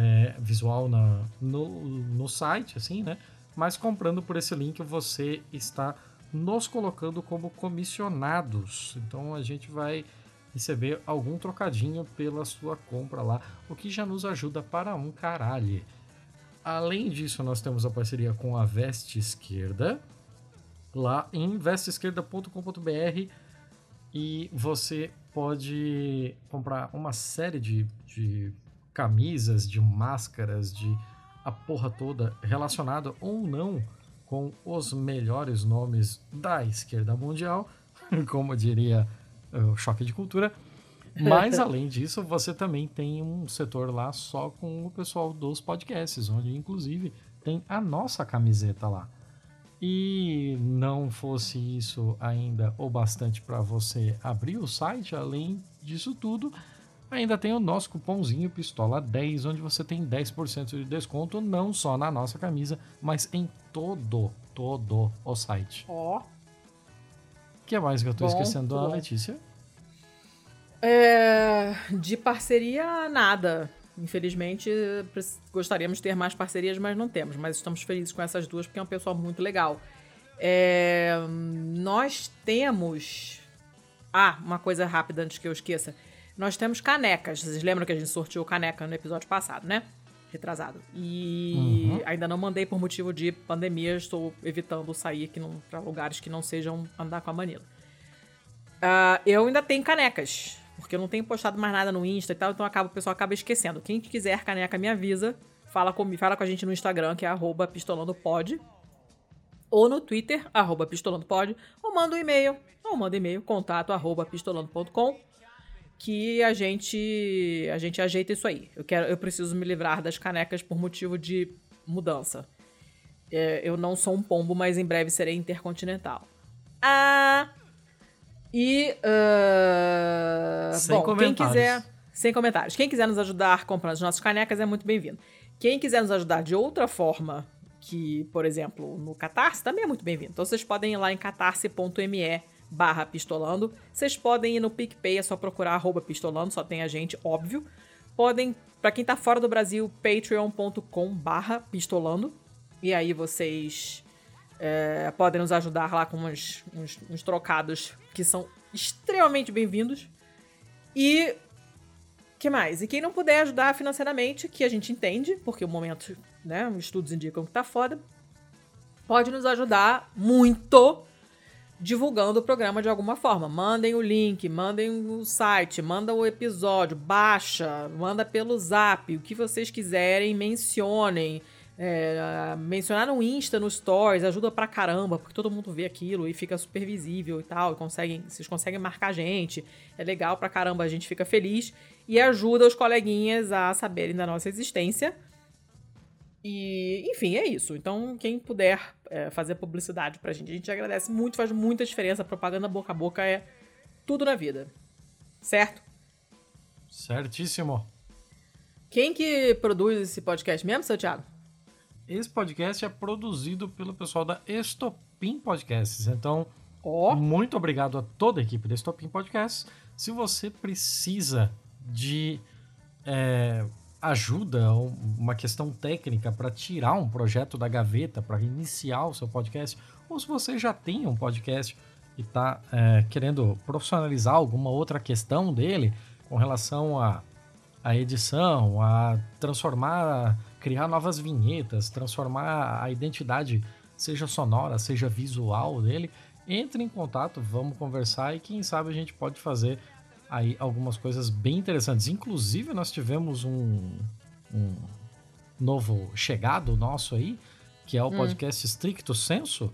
é, visual na, no, no site, assim, né? Mas comprando por esse link, você está nos colocando como comissionados. Então a gente vai receber algum trocadinho pela sua compra lá, o que já nos ajuda para um caralho. Além disso, nós temos a parceria com a Veste Esquerda, lá em vesteesquerda.com.br e você pode comprar uma série de, de camisas, de máscaras, de a porra toda relacionada ou não com os melhores nomes da esquerda mundial, como diria o Choque de Cultura. Mas além disso, você também tem um setor lá só com o pessoal dos podcasts, onde inclusive tem a nossa camiseta lá. E não fosse isso ainda o bastante para você abrir o site, além disso tudo, ainda tem o nosso cupomzinho Pistola10, onde você tem 10% de desconto não só na nossa camisa, mas em todo, todo o site. Ó. O que é mais que eu tô Bom, esquecendo bom. Letícia? É, de parceria, nada. Infelizmente, gostaríamos de ter mais parcerias, mas não temos. Mas estamos felizes com essas duas porque é um pessoal muito legal. É, nós temos. Ah, uma coisa rápida antes que eu esqueça. Nós temos canecas. Vocês lembram que a gente sorteou caneca no episódio passado, né? Retrasado. E ainda não mandei por motivo de pandemia. Estou evitando sair aqui para lugares que não sejam andar com a Manila. Ah, eu ainda tenho canecas, porque eu não tenho postado mais nada no Insta e tal, então acaba, o pessoal acaba esquecendo. Quem quiser caneca, me avisa. Fala com, fala com a gente no Instagram, que é arroba pistolandopod. Ou no Twitter, arroba pistolandopod. Ou manda um e-mail, ou manda e-mail, contato arroba pistolando.com que a gente a gente ajeita isso aí. Eu quero eu preciso me livrar das canecas por motivo de mudança. É, eu não sou um pombo, mas em breve serei intercontinental. Ah, e. ah, Sem bom, quem comentários. quiser. Sem comentários. Quem quiser nos ajudar comprando as nossas canecas é muito bem-vindo. Quem quiser nos ajudar de outra forma, que, por exemplo, no Catarse, também é muito bem-vindo. Então vocês podem ir lá em catarse.me barra pistolando. Vocês podem ir no PicPay, é só procurar arroba pistolando, só tem a gente, óbvio. Podem, pra quem tá fora do Brasil, patreon.com barra pistolando. E aí vocês é, podem nos ajudar lá com uns, uns, uns trocados que são extremamente bem-vindos. E que mais? E quem não puder ajudar financeiramente, que a gente entende, porque o momento, né, os estudos indicam que tá foda, pode nos ajudar muito divulgando o programa de alguma forma. Mandem o link, mandem o site, manda o episódio, baixa, manda pelo zap, o que vocês quiserem, mencionem. É, mencionar no Insta, no Stories, ajuda pra caramba, porque todo mundo vê aquilo e fica super visível e tal. E conseguem, vocês conseguem marcar a gente. É legal pra caramba, a gente fica feliz. E ajuda os coleguinhas a saberem da nossa existência. E, enfim, é isso. Então, quem puder é, fazer publicidade pra gente, a gente agradece muito, faz muita diferença. A propaganda boca a boca é tudo na vida. Certo? Certíssimo. Quem que produz esse podcast mesmo, seu Thiago? Esse podcast é produzido pelo pessoal da Estopim Podcasts. Então, Ó. muito obrigado a toda a equipe da Estopim Podcasts. Se você precisa de é, ajuda, uma questão técnica para tirar um projeto da gaveta, para iniciar o seu podcast, ou se você já tem um podcast e está querendo profissionalizar alguma outra questão dele com relação a a edição, a transformar, criar novas vinhetas, transformar a identidade, seja sonora, seja visual dele, entre em contato, vamos conversar e quem sabe a gente pode fazer aí algumas coisas bem interessantes. Inclusive, nós tivemos um, um novo chegado nosso aí, que é o podcast Stricto Senso,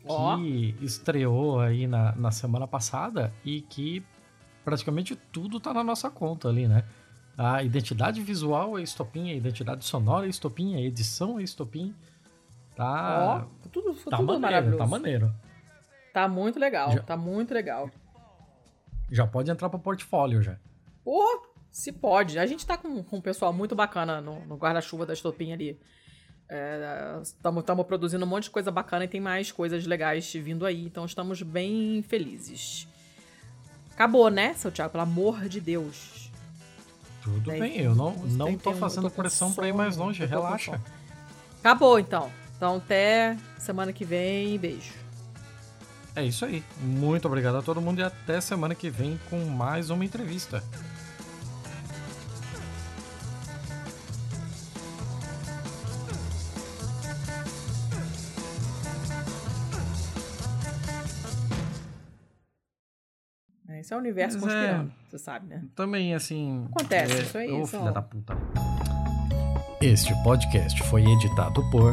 que Ó. estreou aí na, na semana passada e que praticamente tudo tá na nossa conta ali, né? A identidade visual é estopim, a identidade sonora é estopim, a edição é estopim. Tá, Ó, tudo, tá tudo maneiro, maravilhoso. tá maneiro. Tá muito legal, Já- tá muito legal. Já pode entrar pro portfólio já. Pô, se pode. A gente tá com, com um pessoal muito bacana no, no guarda-chuva da Estopinha ali. Estamos produzindo um monte de coisa bacana e tem mais coisas legais vindo aí. Então estamos bem felizes. Acabou, né, seu Thiago? Pelo amor de Deus. Tudo Daí, bem, eu não, não tô fazendo com pressão pra ir mais longe, tô relaxa. Acabou, então. Então até semana que vem. Beijo. É isso aí. Muito obrigado a todo mundo e até semana que vem com mais uma entrevista. Esse é o universo Mas é- conspirando, você sabe, né? Também, assim. Acontece, isso aí, Ô, isso filha é- da puta. Este podcast foi editado por